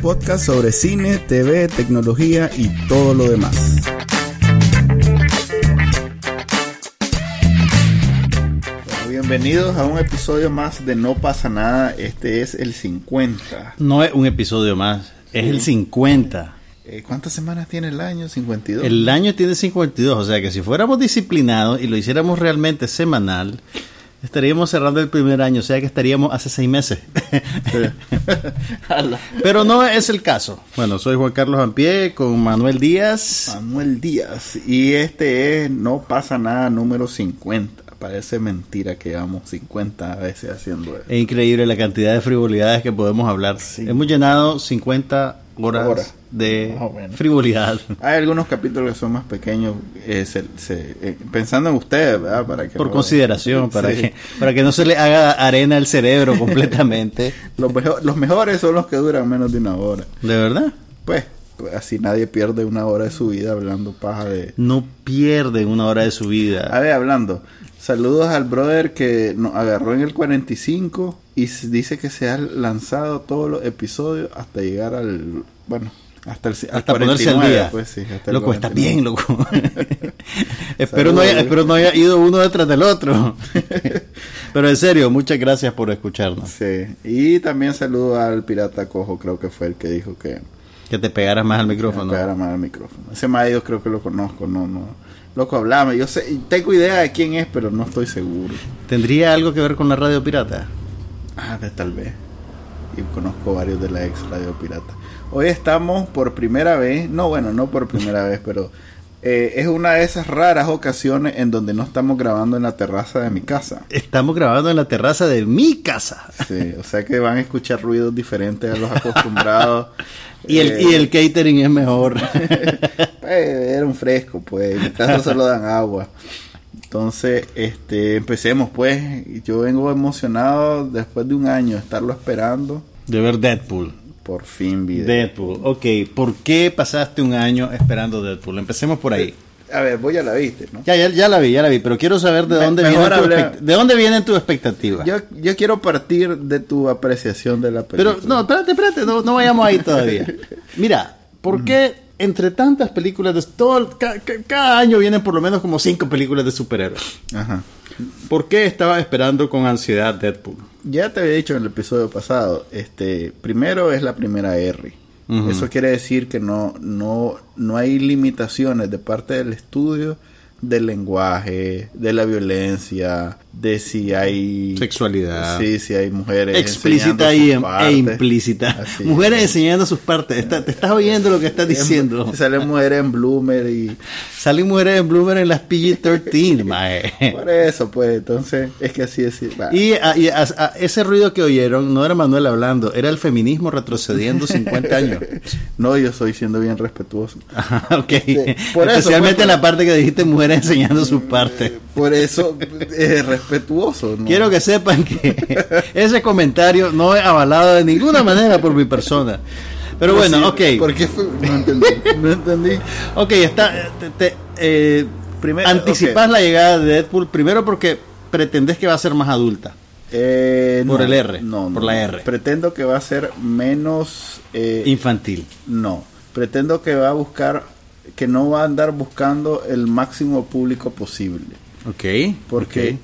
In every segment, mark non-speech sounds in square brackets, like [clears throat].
Podcast sobre cine, TV, tecnología y todo lo demás. Bueno, bienvenidos a un episodio más de No pasa nada. Este es el 50. No es un episodio más, es el 50. Eh, ¿Cuántas semanas tiene el año? 52. El año tiene 52, o sea que si fuéramos disciplinados y lo hiciéramos realmente semanal, estaríamos cerrando el primer año, o sea que estaríamos hace seis meses. [laughs] Pero no es el caso. Bueno, soy Juan Carlos Ampie con Manuel Díaz. Manuel Díaz. Y este es No pasa nada número 50. Parece mentira que llevamos 50 veces haciendo eso. Es increíble la cantidad de frivolidades que podemos hablar. Sí. Hemos llenado 50 horas Hora. de menos. frivolidad. Hay algunos capítulos que son más pequeños, eh, se- se- eh, pensando en ustedes, ¿verdad? Para que Por consideración, [laughs] para, Sí. que, para que no se le haga arena al cerebro [laughs] completamente. Los, mejo- los mejores son los que duran menos de una hora. ¿De verdad? Pues, pues, así nadie pierde una hora de su vida hablando paja de... No pierden una hora de su A vida. ver, hablando. Saludos al brother que nos agarró en el 45 y dice que se han lanzado todos los episodios hasta llegar al... Bueno, hasta el Hasta ponerse al 49, día. Pues, sí, hasta el loco, está 49. bien, loco. [laughs] espero, no haya, espero no haya ido uno detrás del otro. [laughs] Pero en serio, muchas gracias por escucharnos. Sí, y también saludo al pirata cojo, creo que fue el que dijo que Que te pegaras más al micrófono. pegara más al micrófono. Ese mae yo creo que lo conozco, no, no. Loco, hablame, yo sé, tengo idea de quién es, pero no estoy seguro. ¿Tendría algo que ver con la radio pirata? Ah, de tal vez. Y conozco varios de la ex radio pirata. Hoy estamos por primera vez, no bueno, no por primera [laughs] vez, pero eh, es una de esas raras ocasiones en donde no estamos grabando en la terraza de mi casa. Estamos grabando en la terraza de mi casa. Sí, o sea que van a escuchar ruidos diferentes a los acostumbrados. [laughs] Y el, Eh, y el catering es mejor. [laughs] Era un fresco, pues. En mi casa solo dan agua. Entonces, este, empecemos, pues. Yo vengo emocionado después de un año estarlo esperando. de ver Deadpool. Por fin, video. Deadpool. Ok, ¿por qué pasaste un año esperando Deadpool? Empecemos por ahí. A ver, vos ya la viste, ¿no? Ya, ya, ya la vi, ya la vi, pero quiero saber de Me- dónde, viene tu, de dónde vienen tus expectativas. Yo, yo quiero partir de tu apreciación de la película. Pero no, espérate, espérate, no, no vayamos ahí todavía. [laughs] Mira, ¿por qué entre tantas películas de todo ca- ca- cada año vienen por lo menos como cinco películas de superhéroes? Ajá. ¿Por qué estaba esperando con ansiedad Deadpool? Ya te había dicho en el episodio pasado, este, primero es la primera R. Eso quiere decir que no, no, no hay limitaciones de parte del estudio del lenguaje, de la violencia, de si hay Sexualidad. sí, si hay mujeres Explícita y em- e implícita. Así. Mujeres enseñando sus partes. Está- te estás oyendo lo que estás diciendo. Salen mujeres en bloomer y Salen mujeres en Bloomer en las PG-13, [laughs] mae. por eso, pues, entonces es que así es. va. Y, a- y a- a- ese ruido que oyeron no era Manuel hablando, era el feminismo retrocediendo 50 años. [laughs] No, yo estoy siendo bien respetuoso. [laughs] Ok. por eso, Especialmente pues, en la parte que dijiste mujeres enseñando sus partes. Por eso [laughs] es respetuoso. ¿no? Quiero que sepan que [laughs] ese comentario no es avalado de ninguna manera por mi persona. Pero bueno, Sí, ok. ¿Por qué fue? No entendí. No entendí. [laughs] Ok, está. te- te- eh, Primero, anticipas la llegada de Deadpool primero porque pretendes que va a ser más adulta. Eh, Por no, el R, No, por no, la. R. Pretendo que va a ser menos. eh, Infantil. no. Pretendo que va a buscar. Que no va a andar buscando el máximo público posible. Ok. Porque,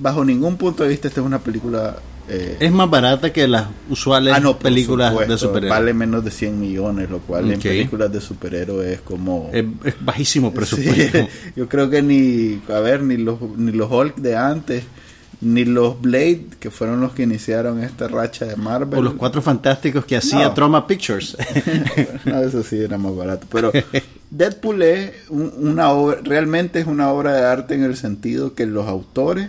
bajo ningún punto de vista, esta es una película. eh, Es más barata que las usuales ah, no, películas supuesto, de superhéroes. Vale menos de 100 millones, lo cual en películas de superhéroes es como. Es, es bajísimo presupuesto. Sí, [laughs] yo creo que ni, a ver, ni los, ni los Hulk de antes, ni los Blade, que fueron los que iniciaron esta racha de Marvel. O los cuatro fantásticos que hacía No. Troma Pictures. [laughs] no, eso sí era más barato. Pero [laughs] Deadpool es un- una obra, realmente es una obra de arte en el sentido que los autores,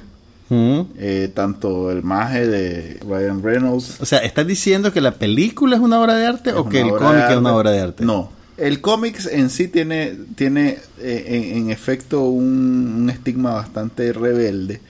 Mm. eh, tanto el maje de Ryan Reynolds, O sea, ¿estás diciendo que la película es una obra de arte o que el cómic es una obra de arte? No, El cómics en sí tiene, tiene eh, en, en efecto un, un estigma bastante rebelde,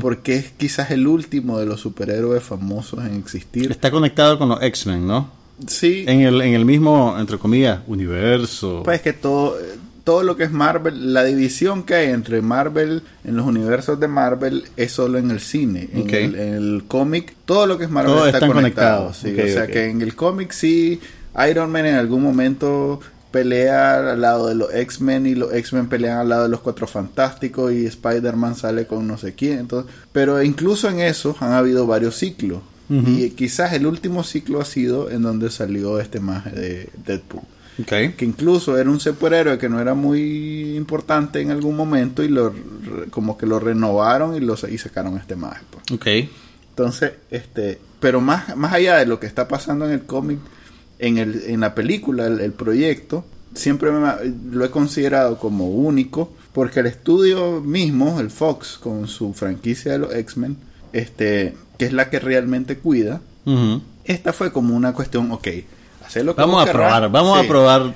porque es quizás el último de los superhéroes famosos en existir. Está conectado con los X-Men, ¿no? Sí, En el, en el mismo, entre comillas, universo. pues que todo, todo lo que es Marvel, la división que hay entre Marvel, en los universos de Marvel, es solo en el cine. En el, cómic, todo lo que es Marvel Todos está están conectado. conectados. sí. O sea que en el cómic sí, Iron Man en algún momento pelea al lado de los X-Men y los X-Men pelean al lado de los Cuatro Fantásticos y Spider-Man sale con no sé quién. Entonces, pero incluso en eso han habido varios ciclos. Y quizás el último ciclo ha sido en donde salió este maje de Deadpool que incluso era un superhéroe que no era muy importante en algún momento y lo como que lo renovaron y lo y sacaron este maje pues. Entonces este pero más más allá de lo que está pasando en el cómic en el en la película el, el proyecto siempre me lo he considerado como único porque el estudio mismo el Fox con su franquicia de los X-Men este que es la que realmente cuida Ujú. esta fue como una cuestión ok hacer lo que Vamos a probar, vamos Sí. a probar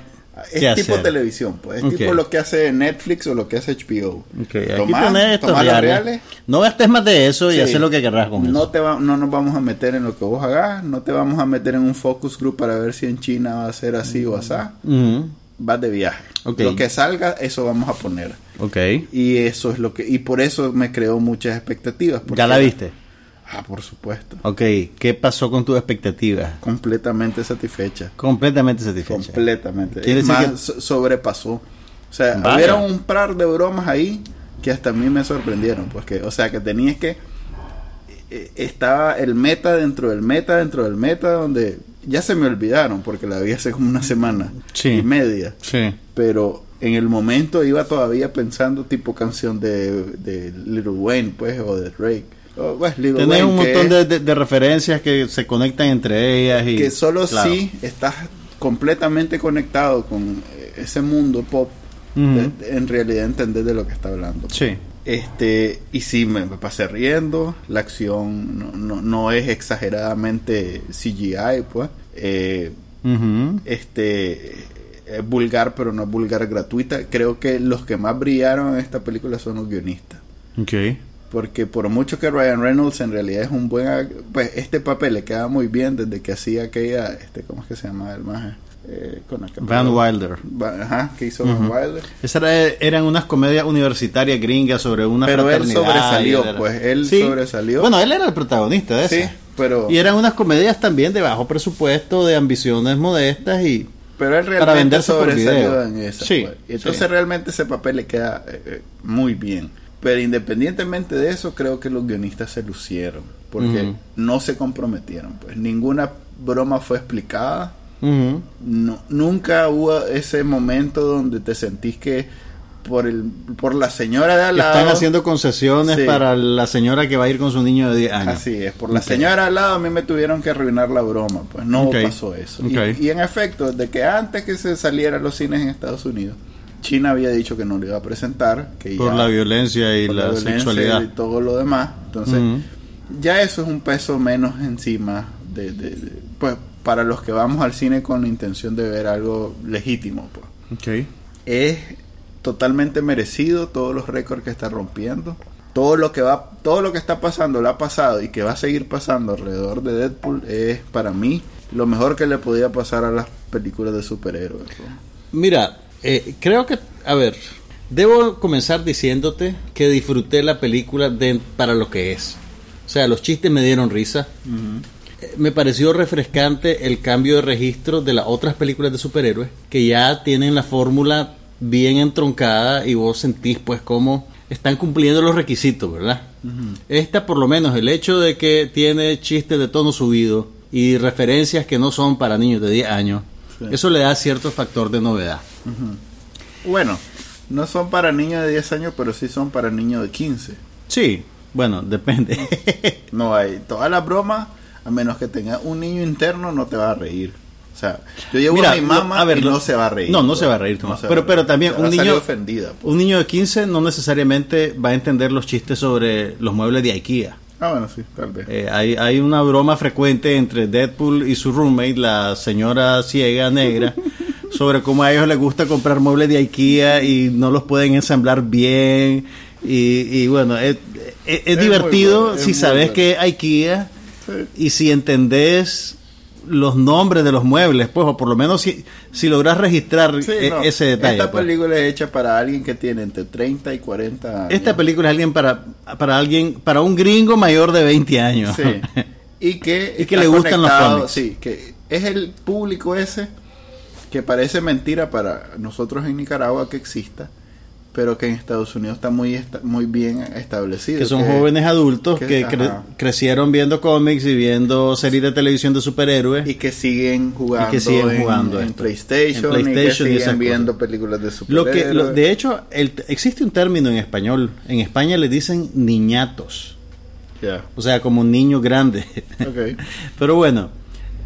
Es tipo hacer. televisión, pues. Es tipo lo que hace Netflix o lo que hace HBO. Ok, aquí Tomás, tenés estos reales. reales, No gastes más de eso y Sí. haz lo que querrás con no, eso. te va- no nos vamos a meter en lo que vos hagas, no te vamos a meter en un focus group para ver si en China va a ser así o así. Ujú. Vas de viaje. Lo que salga, eso vamos a poner. Ok. Y eso es lo que... Y por eso me creó muchas expectativas. porque- ¿Ya la viste? Ah, por supuesto. Ok. ¿Qué pasó con tus expectativas? Completamente satisfecha. Completamente satisfecha. Completamente. Quiere decir más, que- sobrepasó. O sea, Vaya. hubieron un par de bromas ahí que hasta a mí me sorprendieron. Pues que, o sea, que tenías que. eh, Estaba el meta dentro del meta dentro del meta donde ya se me olvidaron porque la vi hace como una semana Sí. y media. Sí. Pero en el momento iba todavía pensando tipo canción de, de Little Wayne, pues, o de Drake. O, pues, Tenés un montón de, de- de referencias que se conectan entre ellas y... que solo Claro. si estás completamente conectado con eh, ese mundo pop, de- en realidad entender de lo que está hablando. Sí. Este, y sí, me, me pasé riendo, la acción no, no, no es exageradamente CGI, pues. Eh, este es vulgar, pero no es vulgar gratuita. Creo que los que más brillaron en esta película son los guionistas. Ok. Porque por mucho que Ryan Reynolds en realidad es un buen... Pues este papel le queda muy bien desde que hacía aquella... Este, ¿Cómo es que se llama el maje? Eh, con Van Wilder. Va- Ajá, que hizo Van. Wilder. Esas era- eran unas comedias universitarias gringas sobre una Pero él fraternidad sobresalió, era- pues, él sobresalió. Bueno, él era el protagonista de Sí, esa. pero... Y eran unas comedias también de bajo presupuesto, de ambiciones modestas y... Pero él para realmente venderse por sobresalió video. en esa. Sí, pues. Y Entonces sí. realmente ese papel le queda eh, eh, muy bien. Pero independientemente de eso, creo que los guionistas se lucieron. Porque no se comprometieron. Pues ninguna broma fue explicada. No, nunca hubo ese momento donde te sentís que por el por la señora de al lado están haciendo concesiones Sí. para la señora que va a ir con su niño de 10 años. Así es, por la señora al lado a mí me tuvieron que arruinar la broma, pues no pasó eso. Y-. Y, en efecto, desde que antes que se saliera a los cines en Estados Unidos, China había dicho que no lo iba a presentar, que Por ya- la violencia y la, violencia sexualidad. y todo lo demás. Entonces, ya eso es un peso menos encima de, de- de- pues para los que vamos al cine con la intención de ver algo legítimo, pues. Es totalmente merecido todos los récords que está rompiendo. Todo lo que va, todo lo que está pasando, lo ha pasado y que va a seguir pasando alrededor de Deadpool es para mí lo mejor que le podía pasar a las películas de superhéroes. ¿no? Mira, eh, creo que, a ver, debo comenzar diciéndote que disfruté la película de, para lo que es. O sea, los chistes me dieron risa. Eh, Me pareció refrescante el cambio de registro de las otras películas de superhéroes que ya tienen la fórmula bien entroncada y vos sentís pues cómo están cumpliendo los requisitos, ¿verdad? Esta por lo menos el hecho de que tiene chistes de tono subido y referencias que no son para niños de 10 años, Sí. eso le da cierto factor de novedad. Bueno, no son para niños de 10 años, pero sí son para niños de 15. Sí, bueno, depende. [laughs] No hay toda la broma, a menos que tengas un niño interno, no te va a reír. O sea, yo llevo Mira, a mi mamá a ver, y no se va a reír. no, no pues. se va a reír, No Tomás. Pero- pero también un niño- ofendida. pues. Un niño de 15 no necesariamente va a entender los chistes sobre los muebles de IKEA. Ah, bueno, sí, tal vez. Eh, hay, hay una broma frecuente entre Deadpool y su roommate, la señora ciega negra, [laughs] sobre cómo a ellos les gusta comprar muebles de IKEA y no los pueden ensamblar bien. Y, y bueno, es, es- es Es muy divertido bueno, si sabes bueno. que IKEA Sí. y si entendés los nombres de los muebles, pues, o por lo menos si, si logras registrar Sí, e- no, ese detalle. Esta pues. película es hecha para alguien que tiene entre 30 y 40 años. Esta película es alguien para, para alguien, para un gringo mayor de 20 años. Sí. [laughs] Y que, Y que le gustan los cómics. Sí, que es el público ese que parece mentira para nosotros en Nicaragua que exista, pero que en Estados Unidos está muy esta- muy bien establecido. que son jóvenes adultos que- que, cre- crecieron viendo cómics y viendo series de televisión de superhéroes. y que siguen jugando, Y que siguen en- jugando en. PlayStation, En PlayStation y que siguen viendo cosas. películas de Lo superhéroes. que, lo- de hecho, el- existe un término en español. En España le dicen niñatos. Ya, O sea, como un niño grande. [laughs] Pero bueno,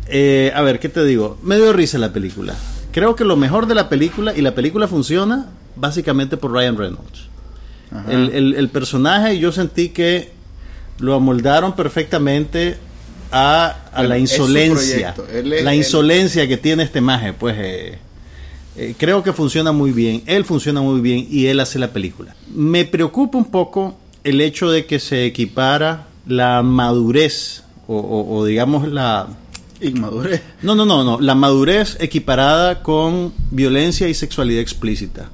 eh, a ver, ¿qué te digo? Me dio risa la película. Creo que lo mejor de la película, y la película funciona básicamente por Ryan Reynolds. El, el- el personaje yo sentí que lo amoldaron perfectamente a, a la insolencia. es- la él- insolencia que tiene este maje, pues eh, eh, creo que funciona muy bien. Él funciona muy bien y él hace la película. Me preocupa un poco el hecho de que se equipara la madurez o, o- o digamos la... Inmadurez. No, no, no, no. La madurez equiparada con violencia y sexualidad explícita.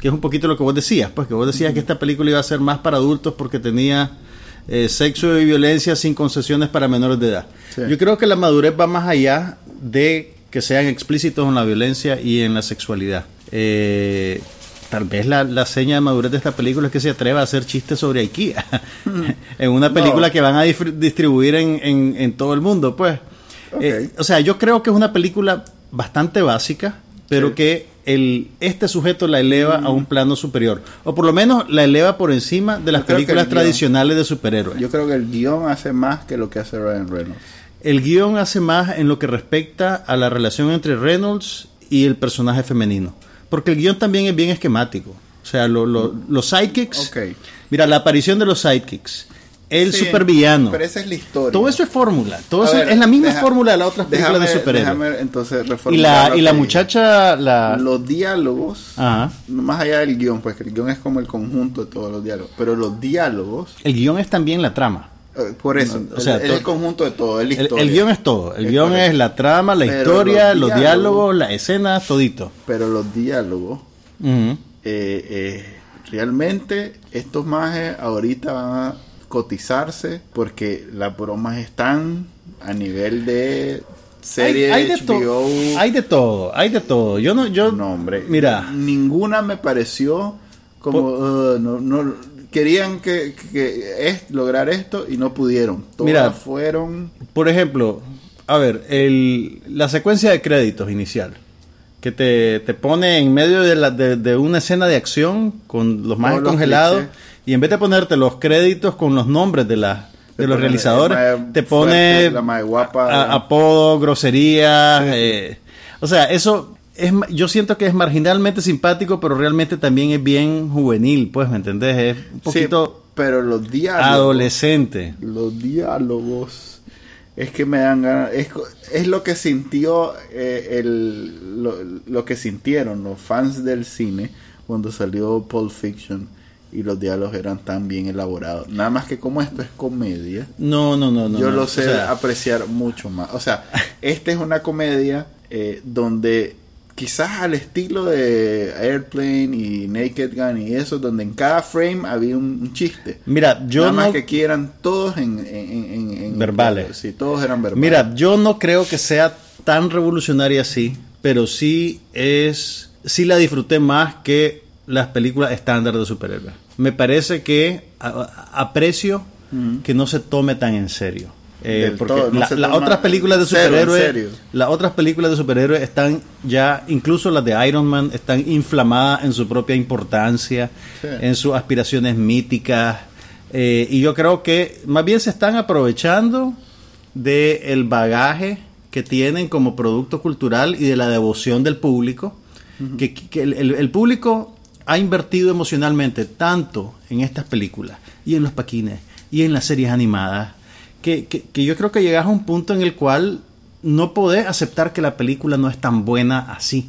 Que es un poquito lo que vos decías, pues que vos decías que esta película iba a ser más para adultos porque tenía eh, sexo y violencia sin concesiones para menores de edad. Sí. Yo creo que la madurez va más allá de que sean explícitos en la violencia y en la sexualidad. Eh, tal vez la, la seña de madurez de esta película es que se atreva a hacer chistes sobre IKEA. [laughs] en una película No. que van a distribuir en, en- en todo el mundo, pues. Eh, o sea, yo creo que es una película bastante básica, pero Sí. que el, este sujeto la eleva a un plano superior. O por lo menos la eleva por encima de las películas guión- tradicionales de superhéroes. Yo creo que el guion hace más que lo que hace Ryan Reynolds. El guion hace más en lo que respecta a la relación entre Reynolds y el personaje femenino. Porque el guion también es bien esquemático. O sea, lo- lo- los sidekicks. Ok. Mira, la aparición de los sidekicks. El Sí, supervillano. Pero esa es la historia. Todo eso es fórmula. Todo eso ver, es la misma deja- fórmula de las otras películas de déjame- superhéroes. déjame entonces Y la, y la muchacha, la... Los diálogos, Ajá. más allá del guion, pues que el guion es como el conjunto de todos los diálogos, pero los diálogos, El guion es también la trama. eh, por eso, o sea, to- el conjunto de todo, la El, el guion es todo. El guion es la trama, la Pero historia, los diálogos, diálogos- las escenas, todito. Pero los diálogos, eh, eh, realmente estos majes ahorita van a cotizarse porque las bromas están a nivel de serie hay, hay de HBO. hay de todo, hay de todo. Yo no, yo, No, hombre. mira, Ninguna me pareció como. uh, no, no, querían que, que es, lograr esto y no pudieron. Todas Mira. fueron. por ejemplo, a ver, el, la secuencia de créditos inicial que te, te pone en medio de, la, de, de una escena de acción con los más congelados y en vez de ponerte los créditos con los nombres de la de los realizadores mae te fuerte, pone mae guapa. a- apodo, groserías, eh, o sea, eso es, yo siento que es marginalmente simpático, pero realmente también es bien juvenil, pues, ¿me entendés? Es un Sí, poquito pero los diálogos. adolescente. Los diálogos. Es que me dan ganas. Es, es lo que sintió. eh, el, lo, lo que sintieron los fans del cine cuando salió Pulp Fiction. Y los diálogos eran tan bien elaborados. Nada más que como esto es comedia. No, no, no, no. yo no. lo O sé sea, apreciar mucho más. O sea, esta es una comedia eh, donde quizás al estilo de Airplane y Naked Gun y eso, donde en cada frame había un, un chiste. Mira, yo Nada más no que aquí eran todos en, en- en- en- Verbales. Sí, todos eran verbales. Mira, yo no creo que sea tan revolucionaria así, pero sí es, sí la disfruté más que las películas estándar de superhéroes. Me parece que a- aprecio que no se tome tan en serio. Eh, Del porque todo, no la- se las otras películas de superhéroes, las otras películas de superhéroes están ya, incluso las de Iron Man, están inflamadas en su propia importancia, Sí. en sus aspiraciones míticas. eh, y yo creo que más bien se están aprovechando del bagaje que tienen como producto cultural y de la devoción del público. Que, que el, el- el público ha invertido emocionalmente tanto en estas películas y en los paquines y en las series animadas que, que- que yo creo que llegas a un punto en el cual no podés aceptar que la película no es tan buena así.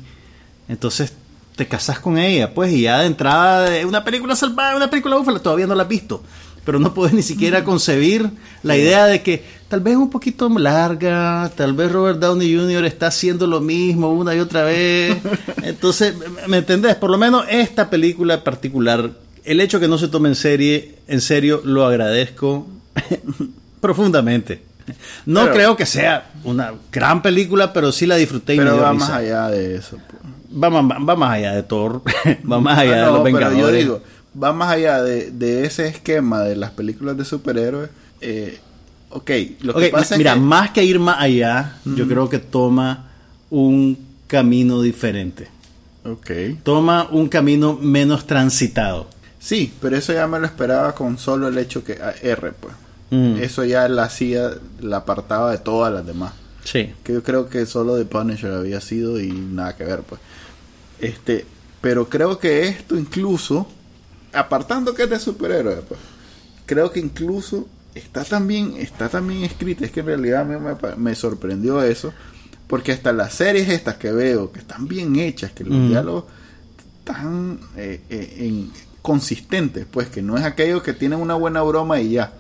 Entonces te casas con ella, pues, y ya de entrada, eh, una película salvada, una película búfala, todavía no la has visto. Pero no puedes ni siquiera concebir la idea de que tal vez un poquito larga, tal vez Robert Downey Jr. está haciendo lo mismo una y otra vez. [laughs] Entonces, ¿me entendés? Por lo menos esta película en particular, el hecho que no se tome en serie, en serio, lo agradezco [laughs] profundamente. No Pero- creo que sea una gran película, pero sí la disfruté y me Pero dio va risa. más allá de eso. pues. Va, más- va más allá de Thor, [laughs] va más allá de los pero Vengadores. yo digo, va más allá de, de ese esquema de las películas de superhéroes. Eh, ok, lo que Ok, pasa mira, es que... más que ir más allá, yo creo que toma un camino diferente. Ok. Toma un camino menos transitado. Sí, pero eso ya me lo esperaba con solo el hecho que ah, R, pues. Mm. Eso ya la hacía, la apartaba de todas las demás. Sí. Que yo creo que solo The Punisher había sido y nada que ver, pues. Este, pero creo que esto incluso, apartando que es de superhéroes, pues, creo que incluso está también, está también escrita. Es que en realidad a mí me, me sorprendió eso. Porque hasta las series estas que veo, que están bien hechas, que los diálogos tan eh, eh, en- consistentes, pues que no es aquello que tienen una buena broma y ya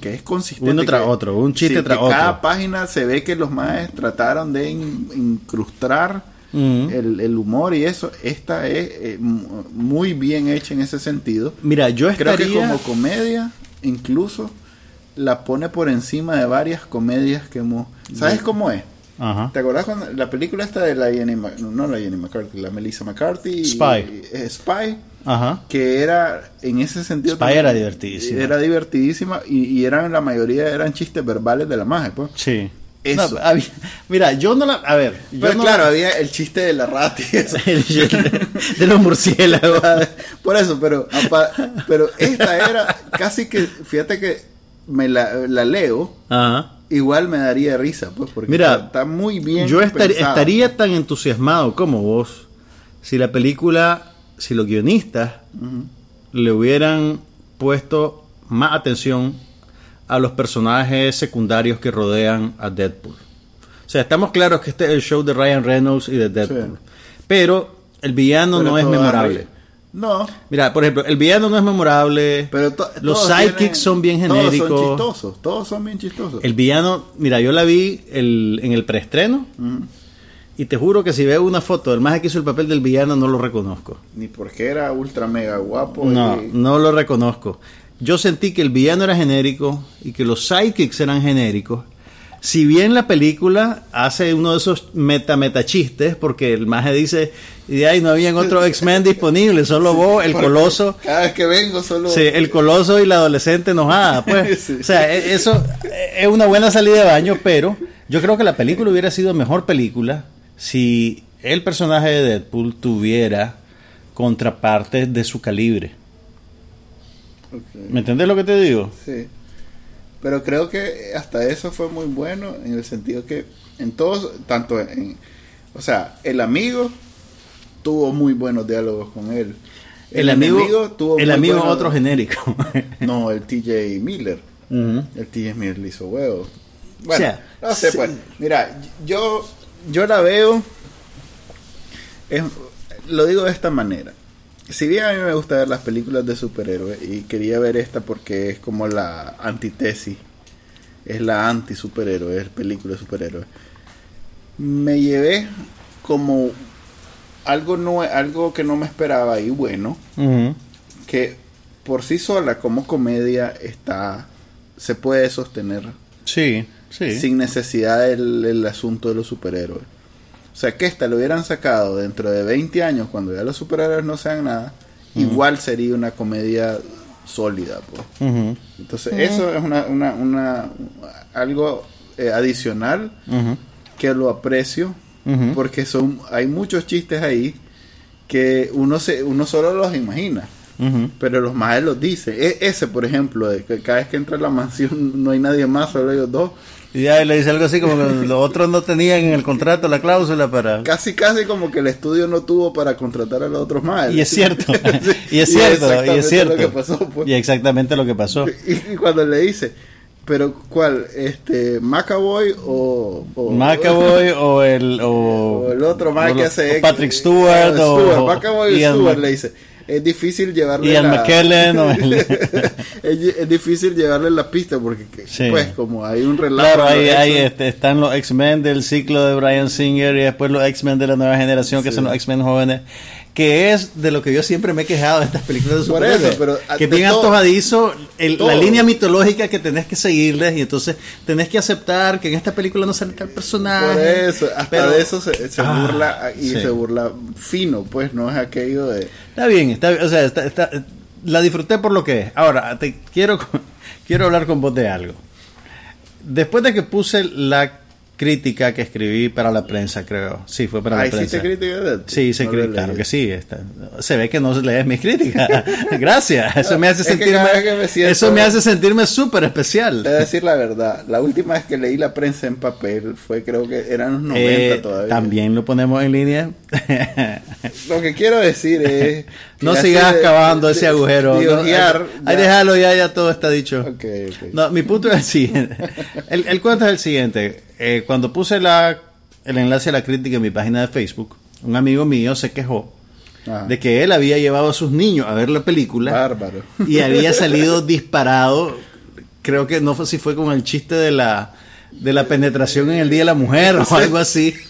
Que es consistente. Uno tras otro, un chiste sí, tras otro. Cada página se ve que los maestros trataron de in- incrustar el, el humor y eso. Esta es eh, mu- muy bien hecha en ese sentido. Mira, yo Creo estaría... que como comedia, incluso la pone por encima de varias comedias que hemos. ¿Sabes cómo es? Ajá. ¿Te acordás cuando la película esta de la Jenny no la Jenny McCarthy, la Melissa McCarthy? y- Spy. eh, Spy Ajá. que era en ese sentido Spy era divertidísima. era divertidísima y, y eran la mayoría eran chistes verbales de la magia pues Sí. Eso. No, había- mira, yo no la... A ver, yo pero no- claro había el chiste de la rata y eso. [laughs] El de, de los murciélagos. [laughs] por eso pero pero esta era casi que fíjate que me la, la leo Ajá. Igual me daría risa pues porque Mira, está, está muy bien Yo estar- estaría tan entusiasmado como vos si la película, si los guionistas le hubieran puesto más atención a los personajes secundarios que rodean a Deadpool. O sea, estamos claros que este es el show de Ryan Reynolds y de Deadpool. Pero el villano Pero no es memorable. No Mira, por ejemplo, el villano no es memorable. pero los todos sidekicks tienen- son bien todos genéricos. son chistosos todos son bien chistosos El villano, mira, yo la vi el- en el preestreno Ujú. y te juro que si veo una foto del más que hizo el papel del villano no lo reconozco. ni porque era ultra mega guapo No, y- no lo reconozco. Yo sentí que el villano era genérico y que los sidekicks eran genéricos. Si bien la película hace uno de esos meta meta chistes, porque el maje dice, y ahí no habían otros X-Men [laughs] disponibles, solo vos, el coloso, Cada vez que vengo solo. sí, el coloso y la adolescente enojada, pues. [laughs] Sí. O sea, e- eso es una buena salida de baño, pero yo creo que la película hubiera sido mejor película si el personaje de Deadpool tuviera contrapartes de su calibre. ¿Me entendés lo que te digo? Sí. Pero creo que hasta eso fue muy bueno en el sentido que en todos, tanto en. O sea, el amigo tuvo muy buenos diálogos con él. El, amigo, enemigo tuvo el amigo buenos- otro genérico. [laughs] No, el TJ Miller. Ujú. El TJ Miller le hizo huevo. Bueno, O sea, no sé, sí. pues. Mira, yo, yo la veo. es- lo digo de esta manera. Si bien a mí me gusta ver las películas de superhéroes y quería ver esta porque es como la antitesis, es la anti superhéroe, es película de superhéroes. Me llevé como algo no algo que no me esperaba y bueno, que por sí sola como comedia está se puede sostener Sí, sí. sin necesidad del, del asunto de los superhéroes. O sea, que esta lo hubieran sacado dentro de 20 años, cuando ya los superhéroes no sean nada, igual sería una comedia sólida. Pues. Entonces, eso es una, una, una algo eh, adicional que lo aprecio, porque son hay muchos chistes ahí que uno, se, uno solo los imagina. Pero los más los dice. E- ese, por ejemplo, de que cada vez que entra a la mansión [laughs] no hay nadie más, solo ellos dos. Y ya le dice algo así como que los otros no tenían en el contrato la cláusula para... Casi, casi como que el estudio no tuvo para contratar a los otros más. Y es cierto, [laughs] Sí. y es cierto, y es cierto. lo que pasó, pues. Y exactamente lo que pasó. [laughs] Y, y cuando le dice, Pero, ¿cuál? Este, ¿Macaboy o. o Macaboy o el. O, [laughs] o el otro más o que hace. o Patrick Stewart. O, Stewart, o Macaboy y Ian Stewart Mc- le dice. Es difícil llevarle Ian la... McKellen el- [laughs] es, es difícil llevarle la pista porque, Sí. pues, como hay un relato. Claro, ahí, este, están los X-Men del ciclo de Brian Singer y después los X-Men de la nueva generación, que Sí. son los X-Men jóvenes, que es de lo que yo siempre me he quejado de estas películas de Por superhéroes. eso, pero, ah, que bien todo- antojadizo el- la línea mitológica que tenés que seguirles y entonces tenés que aceptar que en esta película no sale tal personaje. Por eso, hasta Pero- de eso se, se Ah, burla y sí. se burla fino, pues no es aquello de... Está bien, está bien, o sea, está- está- la disfruté por lo que es. Ahora, te quiero, [laughs] quiero hablar con vos de algo. Después de que puse la crítica que escribí para la prensa, creo. Sí, fue para la sí prensa. te crítica de Sí, hice No crítica, claro que sí. está- se ve que no lees mis críticas. [laughs] Gracias. Eso me hace Es sentirme, me siento- eso me hace sentirme súper Te voy a especial. decir la verdad, la última vez que leí la prensa en papel fue creo que eran los 90 Eh, todavía. también lo ponemos en línea. [laughs] Lo que quiero decir es... no sigas de- cavando de- ese agujero. de no, ahí déjalo, ya, ya todo está dicho. Ok, ok. No, mi punto es el siguiente. [laughs] El, el cuento es el siguiente. Eh, cuando puse la, el enlace a la crítica en mi página de Facebook, un amigo mío se quejó Ajá. de que él había llevado a sus niños a ver la película Bárbaro. y [laughs] había salido disparado. Creo que no fue si fue con el chiste de la de la penetración en el Día de la Mujer o algo así. [laughs]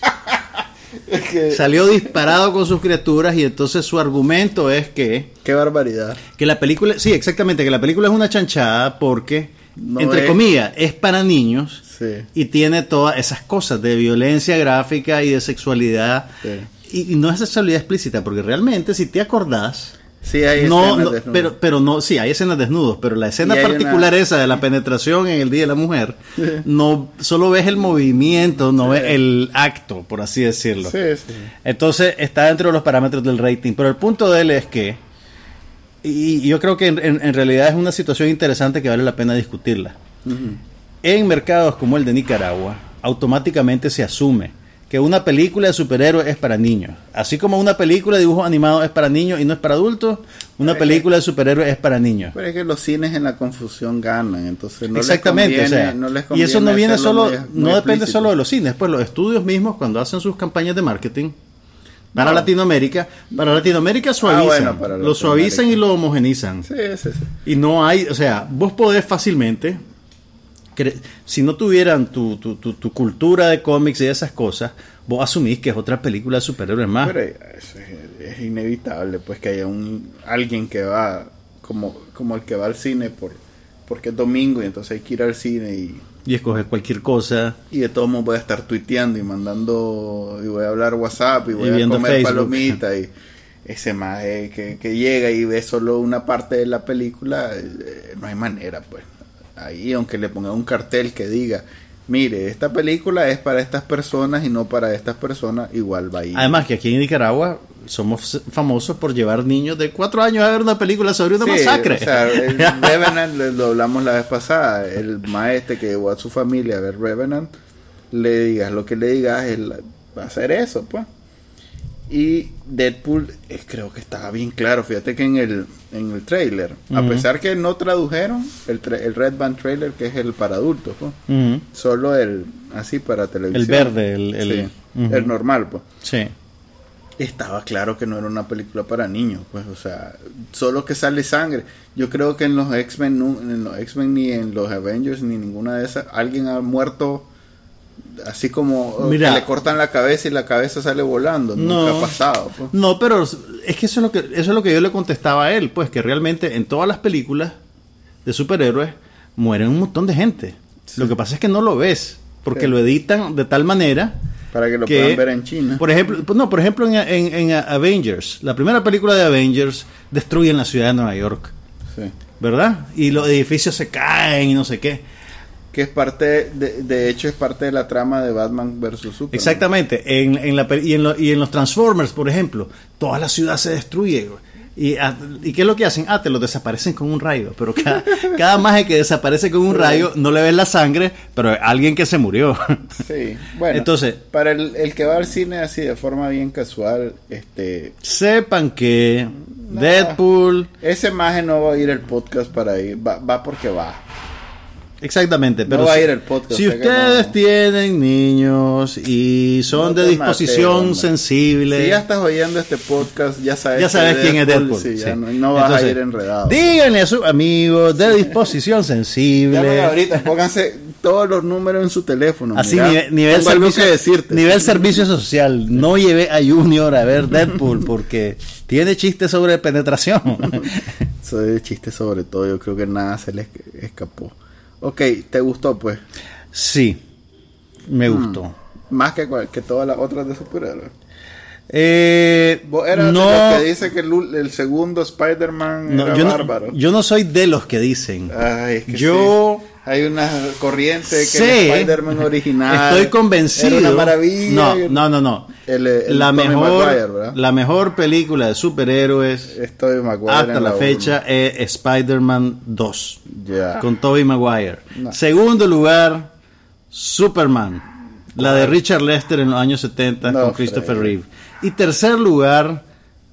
Es que- Salió disparado con sus criaturas y entonces su argumento es que Qué barbaridad. que la película, sí, exactamente, que la película es una chanchada porque, No entre es- comillas, es para niños Sí. y tiene todas esas cosas de violencia gráfica y de sexualidad. Sí. Y, y no es sexualidad explícita, porque realmente, si te acordás, Sí, hay no, escenas no, pero, pero no, sí, hay escenas desnudos, pero la escena particular una- esa de la penetración en el Día de la Mujer, no solo ves el movimiento, no ves el acto, por así decirlo. Sí, sí. Entonces está dentro de los parámetros del rating. Pero el punto de él es que, y y yo creo que en, en- en realidad es una situación interesante que vale la pena discutirla. En mercados como el de Nicaragua, automáticamente se asume que una película de superhéroes es para niños. Así como una película de dibujos animados es para niños y no es para adultos, una que- película de superhéroes es para niños. Pero es que los cines en la confusión ganan, entonces no Exactamente, les o conviene, sea, no les y eso no conviene viene solo, muy- muy no depende explícito. solo de los cines, pues los estudios mismos cuando hacen sus campañas de marketing para No. Latinoamérica, para Latinoamérica suavizan, Ah, bueno, para lo suavizan y lo homogenizan. Sí, sí, sí. Y no hay, o sea, vos podés fácilmente, si no tuvieran tu, tu, tu, tu cultura de cómics y esas cosas, vos asumís que es otra película de superhéroes más. Pero es, es inevitable, pues que haya un alguien que va como como el que va al cine por porque es domingo y entonces hay que ir al cine y, y escoger cualquier cosa. y de todos modos voy a estar tuiteando y mandando y voy a hablar WhatsApp y voy Y a comer Facebook. palomitas y ese más que, que llega y ve solo una parte de la película eh, no hay manera pues ahí aunque le ponga un cartel que diga mire esta película es para estas personas y no para estas personas igual va a ir Además que aquí en Nicaragua somos famosos por llevar niños de cuatro años a ver una película sobre una Sí, masacre. O sea, el [laughs] Revenant, lo hablamos la vez pasada, el maestro que llevó a su familia a ver Revenant, le digas lo que le digas, él va a hacer eso, pues. Y Deadpool, eh, creo que estaba bien claro, fíjate que en el, en el trailer, a pesar que no tradujeron el, tra- el Red Band trailer, que es el para adultos, solo el, así para televisión. El verde, el- el- Sí, el normal, pues Sí. estaba claro que no era una película para niños, pues, o sea, solo que sale sangre. Yo creo que en los X-Men, nu- en los X-Men ni en los Avengers ni ninguna de esas, alguien ha muerto así como Mira. que le cortan la cabeza y la cabeza sale volando. No. Nunca ha pasado. pues. No, pero es que eso es lo que eso es lo que yo le contestaba a él, pues que realmente en todas las películas de superhéroes mueren un montón de gente. Lo que pasa es que no lo ves, porque Sí. lo editan de tal manera Para que lo que, puedan ver en China. Por ejemplo, pues no, por ejemplo en, en- en Avengers, la primera película de Avengers destruyen la ciudad de Nueva York, Sí. ¿verdad? Y los edificios se caen y no sé qué. Que es parte, de, de hecho, es parte de la trama de Batman versus Superman. Exactamente. En, en la, y, en lo- y en los Transformers, por ejemplo, toda la ciudad se destruye. Y, ah, ¿Y qué es lo que hacen? Ah, te lo desaparecen con un rayo. Pero cada, [laughs] cada magia que desaparece con un rayo, no le ves la sangre, pero alguien que se murió. Sí, bueno. Entonces- para el, el que va al cine así de forma bien casual, este, Sepan que. Deadpool, Ese maje no va a ir el podcast para ir, va, va porque va. Exactamente, pero va a si- ir el podcast, si o sea que ustedes no- tienen niños y son No de disposición sensible, Si ya estás oyendo este podcast, ya sabes, ya sabes quién es Deadpool. sí, ya sí. no, vas Entonces, a ir enredado. Díganle a sus amigos de disposición sensible. Ahorita, pónganse todos los números en su teléfono. Así, mira. nivel, servicio, que decirte. nivel servicio social. No llevé a Junior a ver Deadpool porque tiene chistes sobre penetración. [laughs] Soy de chiste sobre todo, yo creo que nada se le esca- escapó. Ok, ¿te gustó pues? sí, me Mm. gustó. Más que, cual- que todas las otras de superhéroes. Eh, Vos eras no, de los que dice que el, segundo Spider-Man no, era yo, bárbaro. no, yo no soy de los que dicen. Ay, es que Yo- sí. Hay una corriente que el Spider-Man [laughs] original Estoy convencido. era una maravilla. No, no, no, no. El- el la mejor, Maguire, la mejor película de superhéroes Estoy hasta la uno. fecha es Spider-Man 2 Ya. con Tobey Maguire. No. Segundo lugar, Superman, la de Richard Lester en los años 70 No, con Christopher fregue. Reeve. Y tercer lugar,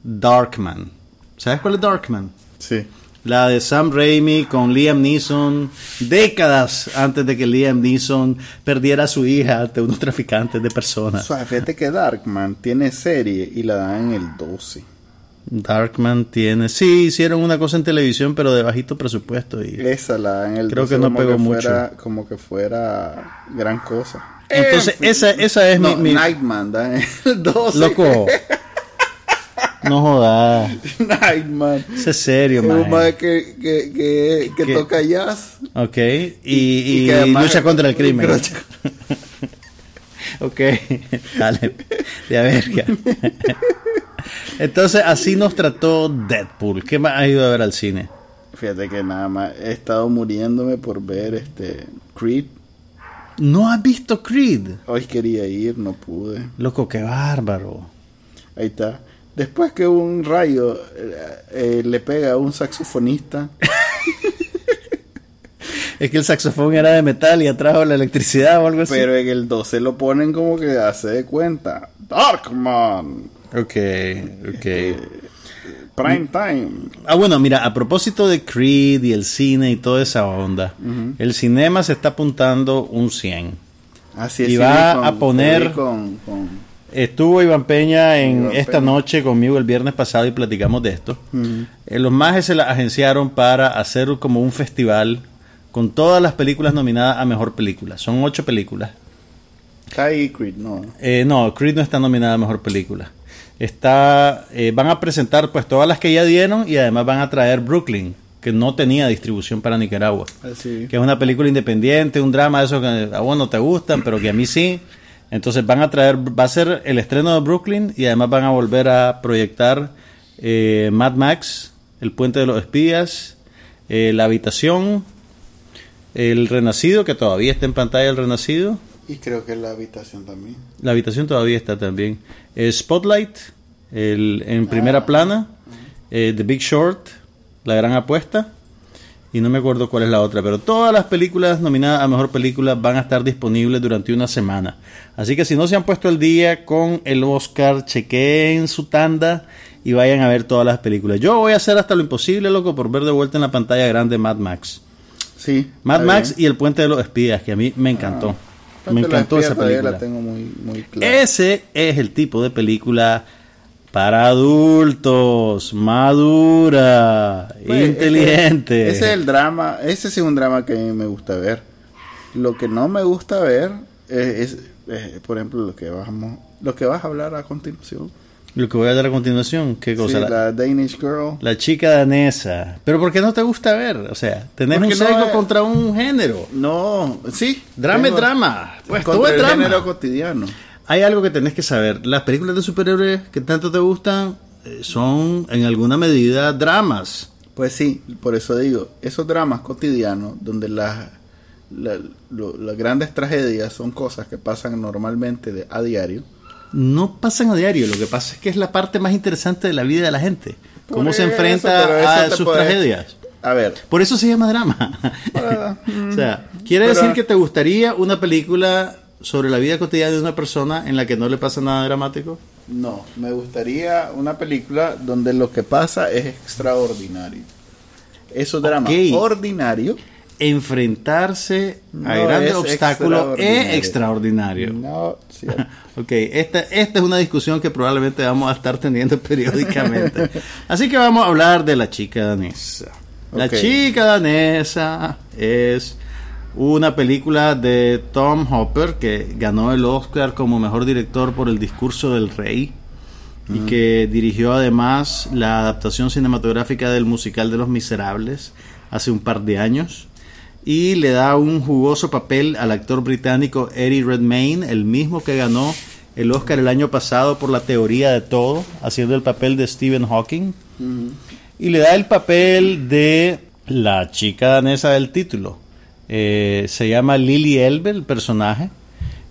Darkman. ¿Sabes cuál es Darkman? Sí. La de Sam Raimi con Liam Neeson, décadas antes de que Liam Neeson perdiera a su hija ante unos traficantes de personas. Suave, fíjate que Darkman tiene serie y la dan en el 12. Darkman tiene, sí, hicieron una cosa en televisión, pero de bajito presupuesto. Y... Esa la dan en el Creo 12 que no pegó fuera, Como que fuera gran cosa. Entonces, En fin. esa, esa es No, mi, mi- Nightman da en el 12. Loco, [laughs] no jodas. [laughs] Nightman. Eso es serio, Es un man. que, que, que, que ¿Qué? toca jazz. Ok, y, y, lucha contra el crimen. Lucha- [laughs] ok, dale, de a verga. [laughs] Entonces, así nos trató Deadpool. ¿Qué más has ido a ver al cine? Fíjate que nada más he estado muriéndome por ver este Creed. ¿No has visto Creed? Hoy quería ir, no pude. Loco, qué bárbaro. Ahí está. Después que un rayo eh, eh, le pega a un saxofonista, [laughs] Es que el saxofón era de metal y atrajo la electricidad o algo así. pero en el 12 lo ponen como que hace de cuenta. Darkman, Ok, ok. prime time. Ah, bueno, mira, a propósito de Creed y el cine y toda esa onda, el cinema se está apuntando un 100. Así Y sí, va con- a poner- con- Estuvo Iván Peña en Iván esta Peña. noche conmigo el viernes pasado y platicamos de esto. Eh, los majes se la agenciaron para hacer como un festival con todas las películas nominadas a mejor película. Son ocho películas. Está ahí Creed, no. Eh, no, Creed no está nominada a mejor película. Está, eh, van a presentar pues todas las que ya dieron y además van a traer Brooklyn, que no tenía distribución para Nicaragua. Así. Que es una película independiente, un drama de esos que a vos no te gustan, pero que a mí sí. Entonces van a traer, va a ser el estreno de Brooklyn y además van a volver a proyectar eh, Mad Max, El Puente de los Espías, eh, La Habitación, El Renacido, que todavía está en pantalla El Renacido. Y creo que la habitación también. La habitación todavía está también. Eh, Spotlight, el, en primera plana. eh, The Big Short, La Gran Apuesta. Y no me acuerdo cuál es la otra, pero todas las películas nominadas a Mejor Película van a estar disponibles durante una semana. Así que si no se han puesto el día con el Oscar, chequeen su tanda y vayan a ver todas las películas. Yo voy a hacer hasta lo imposible, loco, por ver de vuelta en la pantalla grande Mad Max. Sí. Mad Max bien. y El Puente de los Espías, que a mí me encantó. Parte me encantó esa película. la tengo muy, muy clara. Ese es el tipo de película para adultos, madura, Pues, inteligente. Ese, ese es el drama, ese sí es un drama que a mí me gusta ver. Lo que no me gusta ver es, es, por ejemplo, lo que vamos, lo que vas a hablar a continuación. Lo que voy a dar a continuación, qué cosa. Sí, la, Danish Girl. la chica danesa. Pero ¿por qué no te gusta ver? O sea, tenés Porque un no es- contra un género. No, sí. Drama es drama. Pues todo es el drama. género cotidiano. Hay algo que tenés que saber. Las películas de superhéroes que tanto te gustan eh, son en alguna medida dramas. Pues sí, por eso digo, esos dramas cotidianos donde las la- lo- las grandes tragedias son cosas que pasan normalmente de, a diario. No pasan a diario, lo que pasa es que es la parte más interesante de la vida de la gente. Por Cómo se enfrenta a sus tragedias. A ver, Por eso se llama drama. [laughs] O sea, quiere Pero- decir que te gustaría una película sobre la vida cotidiana de una persona en la que no le pasa nada dramático. no, me gustaría una película donde lo que pasa es extraordinario. Esos dramas Ok. ordinarios enfrentarse a grandes es obstáculos es extraordinario. No, [laughs] cierto. Ok, esta, esta es una discusión que probablemente vamos a estar teniendo [laughs] periódicamente. Así que vamos a hablar de la chica danesa. La chica danesa es una película de Tom Hopper que ganó el Oscar como mejor director por El discurso del rey y que dirigió además la adaptación cinematográfica del musical de Los Miserables hace un par de años y le da un jugoso papel al actor británico Eddie Redmayne, el mismo que ganó el Oscar el año pasado por la teoría de todo, haciendo el papel de Stephen Hawking. Y le da el papel de la chica danesa del título. Eh, se llama Lily Elbe, el personaje,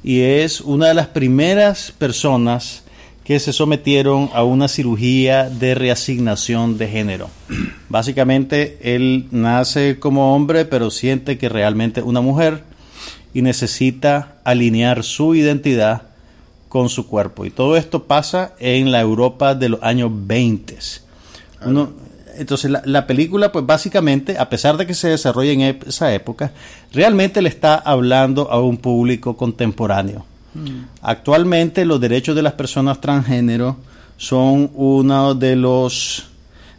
y es una de las primeras personas que se sometieron a una cirugía de reasignación de género. [clears throat] Básicamente, él nace como hombre, pero siente que realmente es una mujer y necesita alinear su identidad con su cuerpo. Y todo esto pasa en la Europa de los años 20. Uno- entonces la, la película, pues básicamente, a pesar de que se desarrolla en esa época, realmente le está hablando a un público contemporáneo. Actualmente los derechos de las personas transgénero son uno de los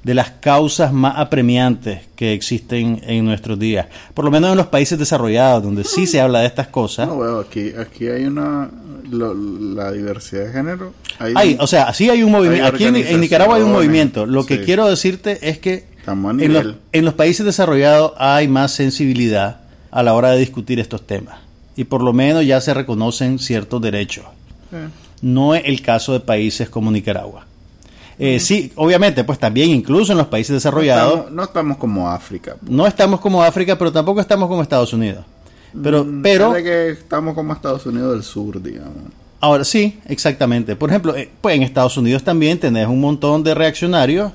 de las causas más apremiantes que existen en nuestros días, por lo menos en los países desarrollados, donde sí se habla de estas cosas. No, bueno, aquí, aquí hay una. lo- la diversidad de género. Hay, Hay, o sea, sí hay un movimiento. Aquí en, en Nicaragua hay un movimiento. Lo que sí. quiero decirte es que Estamos a en los, en los países desarrollados hay más sensibilidad a la hora de discutir estos temas. Y por lo menos ya se reconocen ciertos derechos. Eh, No es el caso de países como Nicaragua. Eh, Sí, obviamente, pues también incluso en los países no, desarrollados estamos, no estamos como África. no estamos como África, pero tampoco estamos como Estados Unidos. Pero, pero Parece que estamos como Estados Unidos del Sur, digamos. Ahora sí, exactamente. Por ejemplo, eh, pues en Estados Unidos también tenés un montón de reaccionarios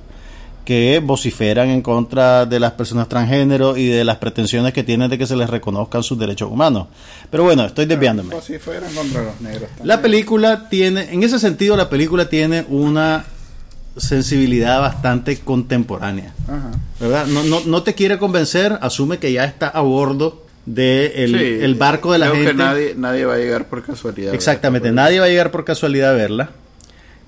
que vociferan en contra de las personas transgénero y de las pretensiones que tienen de que se les reconozcan sus derechos humanos. Pero bueno, estoy desviándome. Pues si fueran contra los negros. La película tiene, en ese sentido, la película tiene una sensibilidad bastante contemporánea. Ajá. ¿Verdad? No, no, no te quiere convencer, asume que ya está a bordo del Sí, el barco de la creo gente. que nadie, nadie va a llegar por casualidad. Exactamente, ¿verdad? nadie va a llegar por casualidad a verla.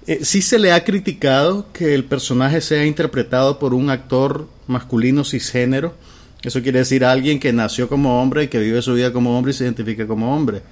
Eh, sí se le ha criticado que el personaje sea interpretado por un actor masculino cisgénero. Eso quiere decir alguien que nació como hombre y que vive su vida como hombre y se identifica como hombre.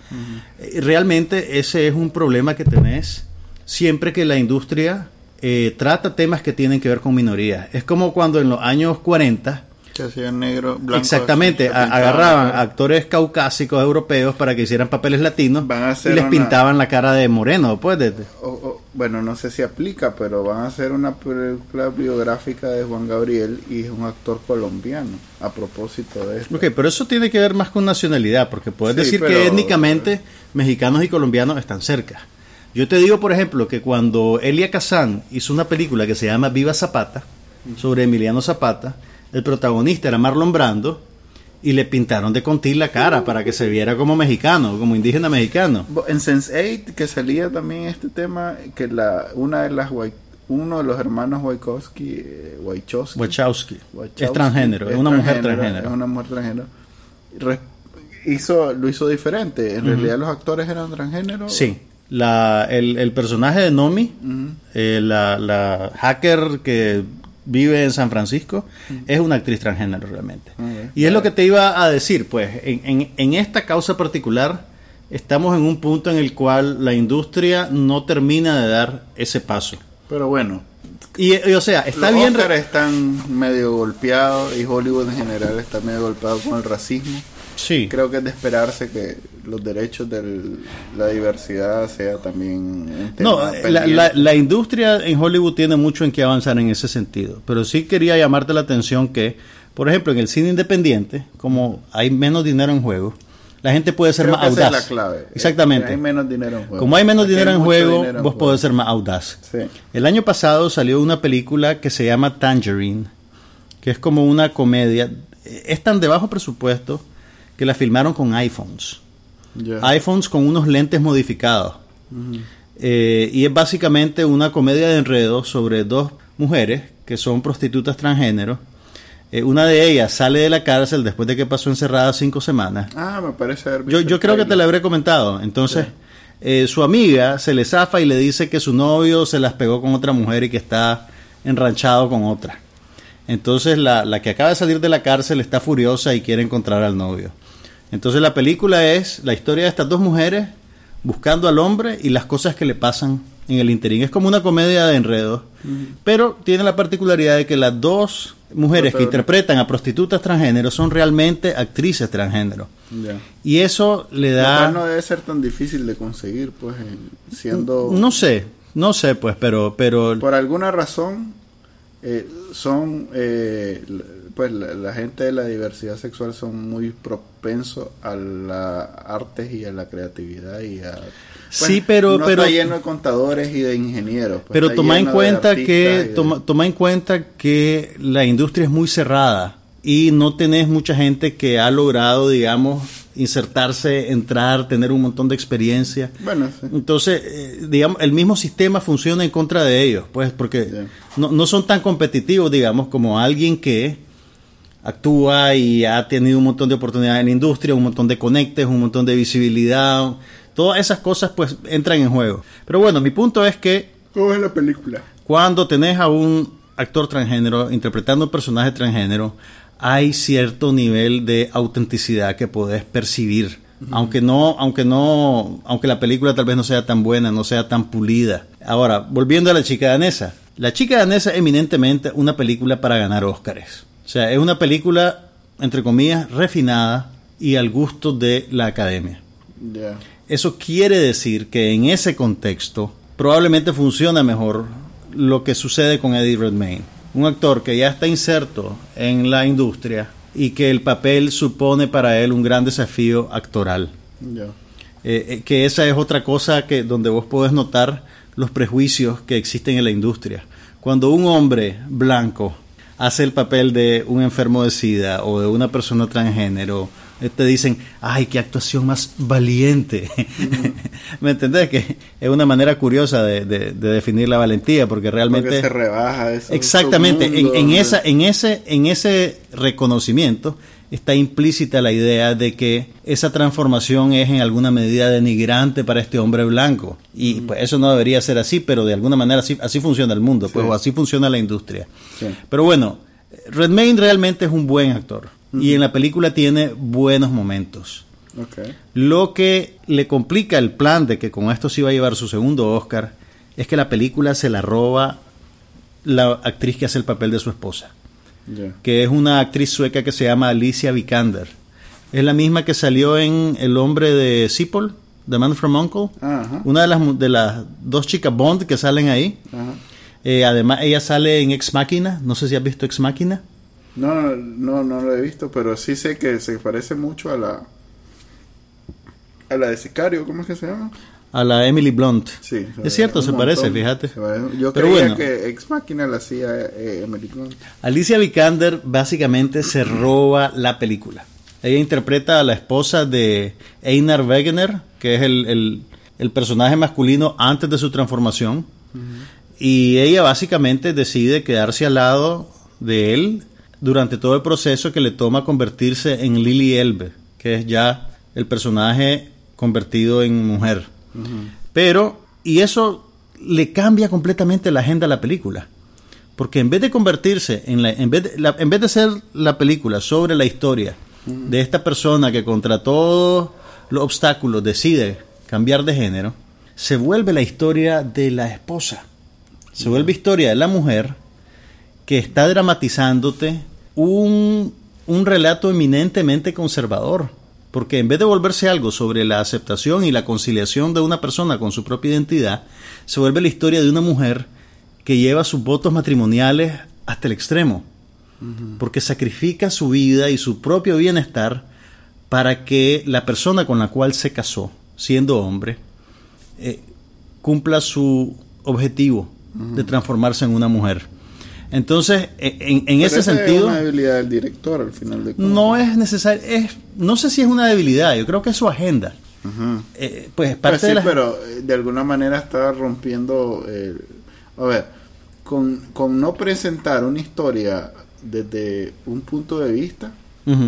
Eh, Realmente ese es un problema que tenés siempre que la industria eh, trata temas que tienen que ver con minorías. Es como cuando en los años 40 Que hacían negro, blanco. Exactamente, así, agarraban cara. actores caucásicos europeos para que hicieran papeles latinos Van a y les una- pintaban la cara de moreno, pues. de- de- O- o- bueno, no sé si aplica, pero van a hacer una película biográfica de Juan Gabriel y es un actor colombiano. A propósito de esto. Ok, pero eso tiene que ver más con nacionalidad, porque puedes Sí, decir pero- que étnicamente mexicanos y colombianos están cerca. Yo te digo, por ejemplo, que cuando Elia Kazan hizo una película que se llama Viva Zapata, sobre Emiliano Zapata, el protagonista era Marlon Brando, y le pintaron de contil la cara para que se viera como mexicano, como indígena mexicano. En Sense8 que salía también este tema que la una de las uno de los hermanos Wachowski, eh, Wachowski, Wachowski. Wachowski, Es transgénero, es una mujer transgénero. Es una mujer transgénero. Re- hizo, lo hizo diferente. En realidad los actores eran transgéneros. Sí, la, el, el personaje de Nomi, eh, la, la hacker que vive en San Francisco, es una actriz transgénero realmente. Ok. Y es lo que te iba a decir, pues, en, en, en esta causa particular estamos en un punto en el cual la industria no termina de dar ese paso. Pero bueno, Y, y, o sea, está los bien... están medio golpeados y Hollywood en general está medio golpeado con el racismo. Sí. Creo que es de esperarse que los derechos de la diversidad sea también No, la, la, la industria en Hollywood tiene mucho en que avanzar en ese sentido, pero sí quería llamarte la atención que, por ejemplo, en el cine independiente, como hay menos dinero en juego, la gente puede ser Creo más que esa audaz. es la clave. Exactamente. Hay menos dinero en juego. Como hay menos Aquí dinero en juego, dinero vos podés ser más audaz. Sí. El año pasado salió una película que se llama Tangerine, que es como una comedia. Es tan de bajo presupuesto que la filmaron con iPhones IPhones con unos lentes modificados. Eh, y es básicamente una comedia de enredo sobre dos mujeres que son prostitutas transgénero Eh, una de ellas sale de la cárcel después de que pasó encerrada cinco semanas. Ah, me parece haber Yo, visto yo el creo que te la habré comentado. Entonces, eh, su amiga se le zafa y le dice que su novio se las pegó con otra mujer y que está enranchado con otra. Entonces, la, la que acaba de salir de la cárcel está furiosa y quiere encontrar al novio. Entonces, la película es la historia de estas dos mujeres buscando al hombre y las cosas que le pasan en el interín. Es como una comedia de enredos, pero tiene la particularidad de que las dos mujeres que interpretan a prostitutas transgénero son realmente actrices transgénero. Y eso le da... no debe ser tan difícil de conseguir, pues, en- siendo... No sé, no sé pues, pero... pero Por alguna razón, eh, son... eh, pues la, la gente de la diversidad sexual son muy propensos a las artes y a la creatividad y a... pues, Sí, pero- no pero- está lleno de contadores y de ingenieros. pues, pero toma en cuenta que de- toma, toma en cuenta que la industria es muy cerrada y no tenés mucha gente que ha logrado, digamos, insertarse, entrar, tener un montón de experiencia. Bueno, sí. Entonces, eh, digamos, el mismo sistema funciona en contra de ellos, pues, porque no, no son tan competitivos, digamos, como alguien que actúa y ha tenido un montón de oportunidades en la industria, un montón de conectes, un montón de visibilidad. Todas esas cosas, pues, entran en juego. Pero bueno, mi punto es que ¿Cómo es la película? cuando tenés a un actor transgénero interpretando un personaje transgénero, hay cierto nivel de autenticidad que podés percibir. Aunque no, aunque no, aunque la película tal vez no sea tan buena, no sea tan pulida. Ahora, volviendo a la chica danesa. La chica danesa es eminentemente una película para ganar Óscares. O sea, es una película, entre comillas, refinada y al gusto de la academia. Eso quiere decir que en ese contexto probablemente funciona mejor lo que sucede con Eddie Redmayne. Un actor que ya está inserto en la industria y que el papel supone para él un gran desafío actoral. Eh, eh, que esa es otra cosa que donde vos podés notar los prejuicios que existen en la industria. Cuando un hombre blanco hace el papel de un enfermo de SIDA o de una persona transgénero, eh, te dicen, ay, qué actuación más valiente. [laughs] ¿Me entendés? Que es una manera curiosa de, de- de definir la valentía, porque realmente... Porque se rebaja eso. Exactamente, en, en esa, en, ese, en ese reconocimiento está implícita la idea de que esa transformación es en alguna medida denigrante para este hombre blanco. Y pues eso no debería ser así, pero de alguna manera así, así funciona el mundo, pues, Sí. o así funciona la industria. Sí. Pero bueno, Redmayne realmente es un buen actor. Y en la película tiene buenos momentos. Lo que le complica el plan de que con esto se iba a llevar su segundo Oscar es que la película se la roba la actriz que hace el papel de su esposa, Que es una actriz sueca que se llama Alicia Vikander. Es la misma que salió en El hombre de Sipol, The Man from Uncle. Ajá. Una de las, de las dos chicas Bond que salen ahí. Ajá. Eh, además, ella sale en Ex Machina. No sé si has visto Ex Machina. No, no, no lo he visto, pero sí sé que se parece mucho a la a la de Sicario, ¿cómo es que se llama? A la Emily Blunt. Sí. Es cierto, se montón. parece, fíjate. Se parece. Yo Pero creía bueno. que Ex Máquina la hacía eh, Emily Blunt. Alicia Vikander básicamente se roba la película. Ella interpreta a la esposa de Einar Wegener, que es el, el- el personaje masculino antes de su transformación. Y ella básicamente decide quedarse al lado de él durante todo el proceso que le toma convertirse en Lily Elbe, que es ya el personaje convertido en mujer. Pero, y eso le cambia completamente la agenda a la película. Porque en vez de convertirse en la, en vez de, en vez de ser la película sobre la historia de esta persona que contra todos los obstáculos decide cambiar de género, se vuelve la historia de la esposa. Se vuelve historia de la mujer que está dramatizándote un, un relato eminentemente conservador. Porque en vez de volverse algo sobre la aceptación y la conciliación de una persona con su propia identidad, se vuelve la historia de una mujer que lleva sus votos matrimoniales hasta el extremo. Porque sacrifica su vida y su propio bienestar para que la persona con la cual se casó, siendo hombre, eh, cumpla su objetivo de transformarse en una mujer. Entonces, e- en, ese sentido, Es una debilidad del director al final de cuentas. no es necesario, es, no sé si es una debilidad, yo creo que es su agenda. Eh, pues Pues parte sí, de la... pero eh, de alguna manera está rompiendo. eh, a ver, con, con no presentar una historia desde un punto de vista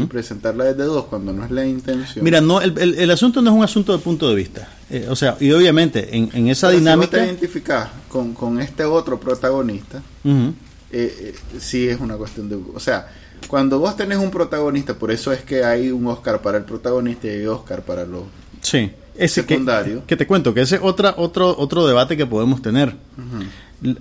presentarla desde dos cuando no es la intención. Mira, no, el, el- el asunto no es un asunto de punto de vista. Eh, o sea, y obviamente en, en esa Pero Si dinámica... vos te identificás con, con este otro protagonista, Ujú. Eh, eh, sí es una cuestión de... O sea, cuando vos tenés un protagonista, por eso es que hay un Oscar para el protagonista y hay Oscar para los... Sí, ese que- Secundario. Que, te cuento, que ese es otra, otro, otro debate que podemos tener.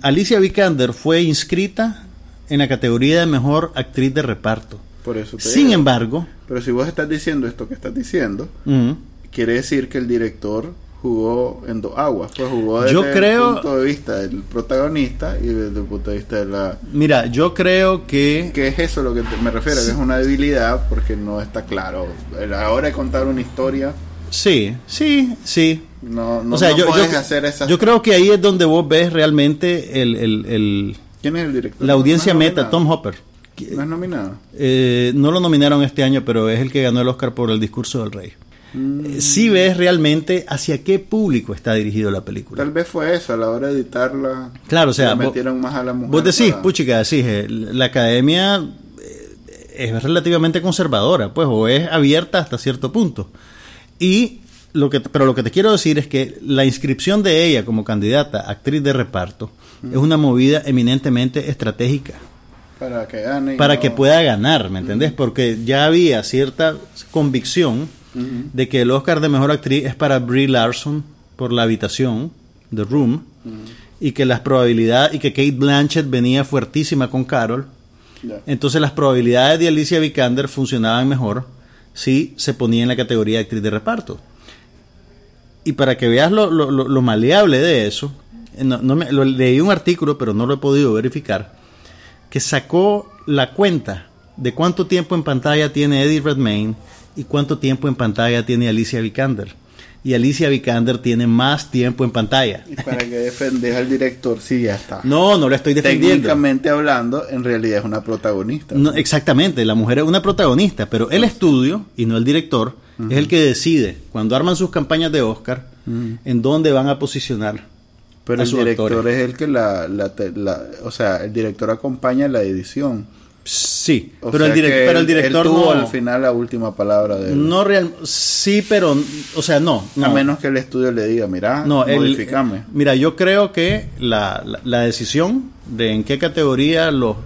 Alicia Vikander fue inscrita en la categoría de mejor actriz de reparto. Por eso te Sin digo. embargo, Pero si vos estás diciendo esto que estás diciendo, ujú, quiere decir que el director jugó en dos aguas. Pues jugó desde Yo creo- el punto de vista del protagonista y desde el punto de vista de la... mira, yo creo que... Que es eso lo que te- me refiero, que es una debilidad porque no está claro. A la hora de contar una historia, Sí, sí, sí. no, no, o sea, no yo, puedes yo, hacer esas... yo creo que ahí es donde vos ves realmente el, el- el- ¿Quién es el director? la audiencia No meta. Tom Hopper. No es nominado. Eh, no lo nominaron este año, pero es el que ganó el Oscar por el discurso del rey. Mm, Sí ves realmente hacia qué público está dirigido la película. Tal vez fue eso, a la hora de editarla. Claro, o sea, vos- metieron más a la mujer. Vos decís, para- puchica, decís, eh, la academia eh, es relativamente conservadora, pues, o es abierta hasta cierto punto. Y lo que, pero lo que te quiero decir es que la inscripción de ella como candidata a actriz de reparto es una movida eminentemente estratégica Para que gane. para no- que pueda ganar, ¿me entendés? Porque ya había cierta convicción De que el Oscar de mejor actriz es para Brie Larson por La habitación, The Room, y que las probabilidades y que Kate Blanchett venía fuertísima con Carol, entonces las probabilidades de Alicia Vikander funcionaban mejor si se ponía en la categoría de actriz de reparto. Y para que veas lo, lo- lo- lo maleable de eso, eh, no- no me- leí un artículo, pero no lo he podido verificar, que sacó la cuenta de cuánto tiempo en pantalla tiene Eddie Redmayne y cuánto tiempo en pantalla tiene Alicia Vikander. Y Alicia Vikander tiene más tiempo en pantalla. Y para que defendes al director, sí, ya está. No, no la estoy defendiendo. Técnicamente hablando, en realidad es una protagonista. No, exactamente, la mujer es una protagonista, pero el estudio, y no el director, es el que decide, cuando arman sus campañas de Oscar, en dónde van a posicionar. Pero el director actores. es el que la, la- O sea, el director acompaña la edición. Sí, O pero, el sea direc- que pero el él- él director tuvo no, al final la última palabra de él. no real, sí, pero, o sea, no, no. A menos que el estudio le diga, mira, No, el- modificame. mira, yo creo que la, la- la decisión de en qué categoría los,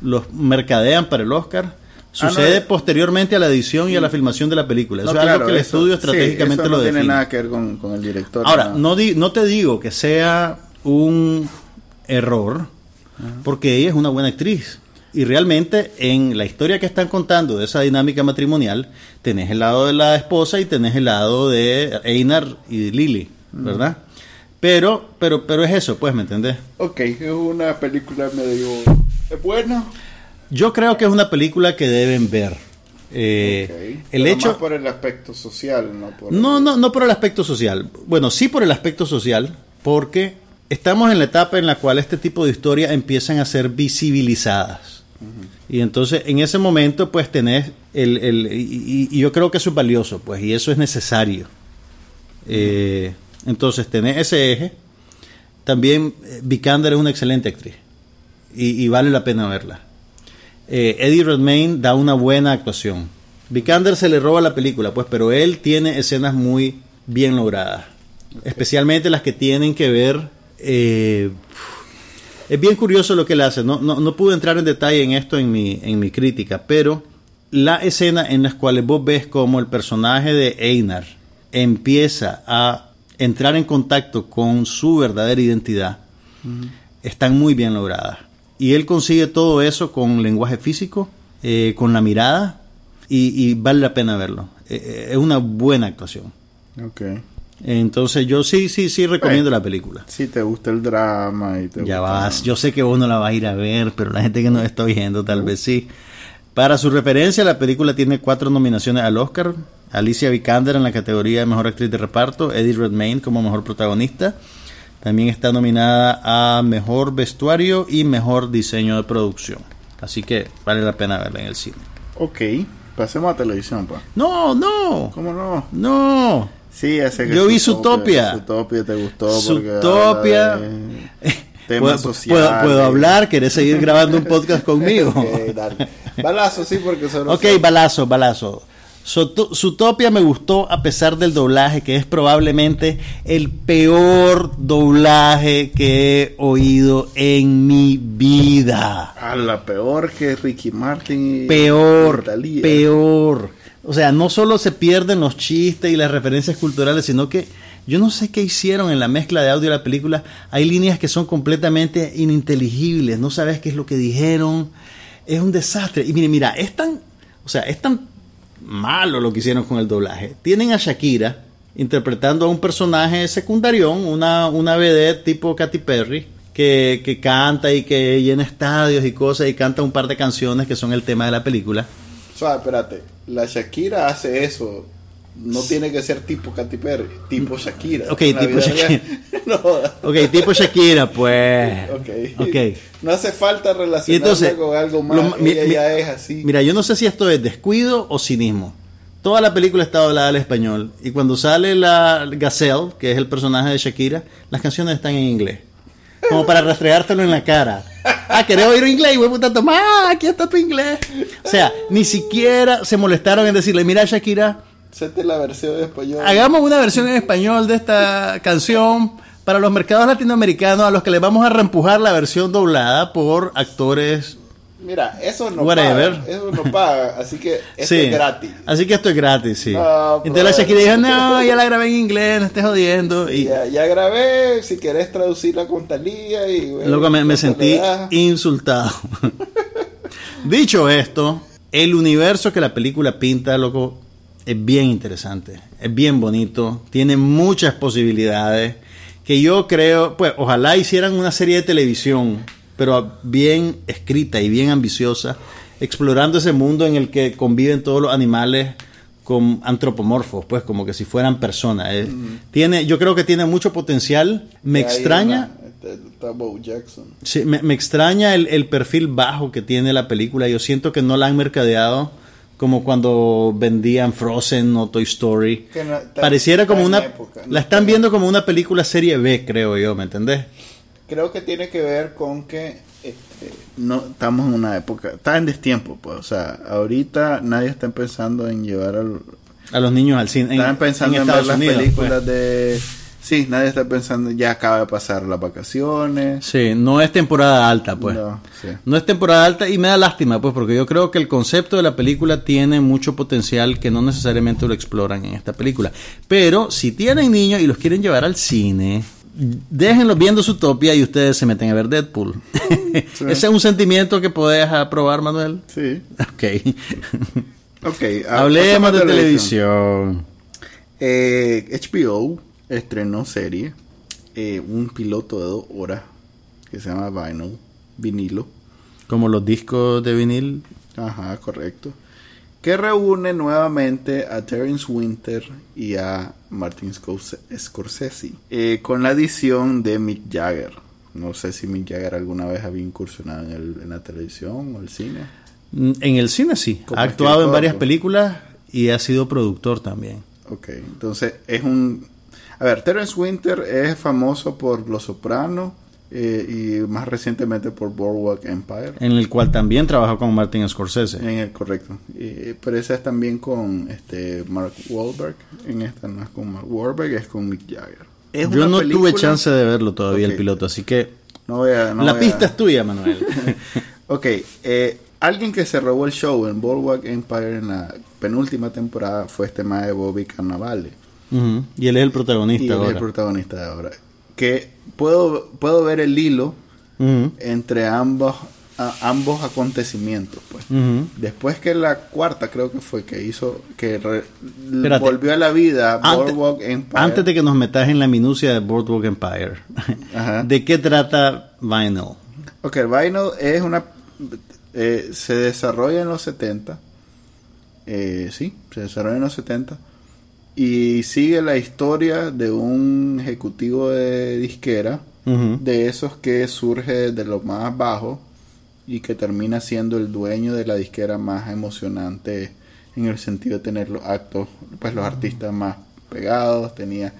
los mercadean para el Oscar Ah, sucede no, posteriormente a la edición y a la filmación de la película. Eso No, es algo que el eso- estudio sí, estratégicamente eso lo no define. tiene nada que ver con, con el director. Ahora, no, di- no te digo que sea un error, porque ella es una buena actriz. Y realmente en la historia que están contando de esa dinámica matrimonial, tenés el lado de la esposa y tenés el lado de Einar y de Lily, ¿verdad? Pero, pero, pero es eso, pues, ¿me entendés? Ok, es una película medio... ¿Es buena? Yo creo que es una película que deben ver. Eh. El Pero hecho... más por el aspecto social, no por... No, no, no por el aspecto social. Bueno, sí por el aspecto social, porque estamos en la etapa en la cual este tipo de historias empiezan a ser visibilizadas. Y entonces en ese momento pues tenés el... el- y, yo creo que eso es valioso, pues, y eso es necesario. Eh, entonces tenés ese eje. También eh, Vikander es una excelente actriz y, y vale la pena verla. Eh, Eddie Redmayne da una buena actuación. Vikander se le roba la película, pues, pero él tiene escenas muy bien logradas. Especialmente las que tienen que ver. Eh, es bien curioso lo que él hace. No, no, no pude entrar en detalle en esto en mi, en mi crítica, pero la escena en las cuales vos ves como el personaje de Einar empieza a entrar en contacto con su verdadera identidad están muy bien logradas. Y él consigue todo eso con lenguaje físico, eh, con la mirada, y, y vale la pena verlo. Eh, es una buena actuación. Ok. Entonces yo sí, sí, sí recomiendo la película. Si te gusta el drama y te Ya gusta- vas, yo sé que vos no la vas a ir a ver, pero la gente que nos está oyendo tal vez sí. Para su referencia, la película tiene cuatro nominaciones al Oscar. Alicia Vikander en la categoría de Mejor Actriz de Reparto, Eddie Redmayne como Mejor Protagonista. También está nominada a Mejor Vestuario y Mejor Diseño de Producción. Así que vale la pena verla en el cine. Ok, pasemos a televisión, pa. No, no, ¿Cómo no? no. Sí, sé que Yo vi Zootopia. Zootopia te gustó Zootopia. Temas ¿Puedo, sociales. puedo- puedo hablar? ¿Querés seguir grabando un podcast [laughs] conmigo? Ok, dale. Balazo, sí, porque solo. Ok, balazo, balazo. Zootopia me gustó a pesar del doblaje, que es probablemente el peor doblaje que he oído en mi vida. A la peor que Ricky Martin. y- Peor, peor. O sea, no solo se pierden los chistes y las referencias culturales, sino que yo no sé qué hicieron en la mezcla de audio de la película. Hay líneas que son completamente ininteligibles, no sabes qué es lo que dijeron. Es un desastre. Y mire, mira, es tan, o sea, es tan malo lo que hicieron con el doblaje. Tienen a Shakira interpretando a un personaje secundario, una, una vedette tipo Katy Perry, que, que canta y que llena estadios y cosas y canta un par de canciones que son el tema de la película. Suave, espérate. La Shakira hace eso. No tiene que ser tipo Katy Perry, tipo Shakira. Ok, tipo Shakira. [laughs] no. Ok, tipo Shakira, pues. Ok. Ok. No hace falta Y relacionarla entonces, con algo más. lo mi- Ella mi- ya es así. Mira, yo no sé si esto es descuido o cinismo. Toda la película está hablada al español. Y cuando sale la Gazelle, que es el personaje de Shakira, las canciones están en inglés. Como para restregártelo en la cara. Ah, ¿querés oír inglés? Y puta, toma, aquí está tu inglés. O sea, ni siquiera se molestaron en decirle, mira Shakira, Sete la versión en español. hagamos una versión en español de esta canción para los mercados latinoamericanos a los que les vamos a reempujar la versión doblada por actores Mira, eso no Whatever. paga. Eso no paga. Así que esto sí. es gratis. Así que esto es gratis, sí. No, Entonces la. Shakira dijo, no, ya la grabé en inglés, no estés jodiendo. Y Ya, ya grabé. Si querés traducirla con Talía. Y, bueno, luego me, me ¿cuánto sentí insultado. [laughs] Dicho esto, el universo que la película pinta, loco, es bien interesante, es bien bonito, tiene muchas posibilidades que yo creo, pues ojalá hicieran una serie de televisión, pero bien escrita y bien ambiciosa, explorando ese mundo en el que conviven todos los animales con antropomorfos, pues como que si fueran personas. Eh, Tiene, yo creo que tiene mucho potencial. Me extraña. una- este, está Bo Jackson. Sí, me, me extraña el, el perfil bajo que tiene la película. Yo siento que no la han mercadeado como cuando vendían Frozen o Toy Story. No- Pareciera como una... época, ¿no? La están viendo como una película serie B, creo yo, ¿me entendés? Creo que tiene que ver con que este, no estamos en una época, está en destiempo, pues, o sea, ahorita nadie está pensando en llevar al, A los niños al cine. en- están pensando en, ver las Unidos, películas pues. de, sí, nadie está pensando, ya acaba de pasar las vacaciones, Sí, no es temporada alta, pues. No, sí. No es temporada alta y me da lástima, pues, porque yo creo que el concepto de la película tiene mucho potencial que no necesariamente lo exploran en esta película. Pero si tienen niños y los quieren llevar al cine, déjenlos viendo su topia y ustedes se meten a ver Deadpool. [laughs] Ese es un sentimiento que podés aprobar, Manuel. sí, Ok. ok, [laughs] ah, Hablemos de televisión. Eh, HBO estrenó serie, eh, un piloto de dos horas que se llama Vinyl, vinilo, Como los discos de vinil. Ajá, correcto. Que reúne nuevamente a Terence Winter y a Martin Scorse- Scorsese eh, con la edición de Mick Jagger. No sé si Mick Jagger alguna vez había incursionado en, el- en la televisión o el cine. Mm, En el cine sí. Ha actuado en varias películas y ha sido productor también. Ok, entonces es un... A ver, Terence Winter es famoso por Los Sopranos eh, y más recientemente por Boardwalk Empire. En el cual también trabajó con Martin Scorsese. En el correcto. Eh, pero esa es también con este Mark Wahlberg. En esta no es con Mark Wahlberg, es con Mick Jagger. Es Yo no película- tuve chance de verlo todavía el piloto, así que No voy a- no la voy a- pista es tuya, Manuel. [laughs] Ok, eh, alguien que se robó el show en Boardwalk Empire en la penúltima temporada fue este mae Bobby Cannavale. Ujú. Y él es el protagonista Y él es ahora. el protagonista de ahora. Que puedo, puedo ver el hilo entre ambos, a- ambos acontecimientos, pues. Después que la cuarta creo que fue que hizo que re- volvió a la vida Antes, Boardwalk Empire. antes de que nos metas en la minucia de Boardwalk Empire, Ajá. [laughs] ¿de qué trata Vinyl? Ok, Vinyl es una eh, se desarrolla en los 70. Eh, sí, se desarrolla en los 70 y sigue la historia de un ejecutivo de disquera de esos que surge de lo más bajo y que termina siendo el dueño de la disquera más emocionante en el sentido de tener los actos, pues los artistas más pegados, tenía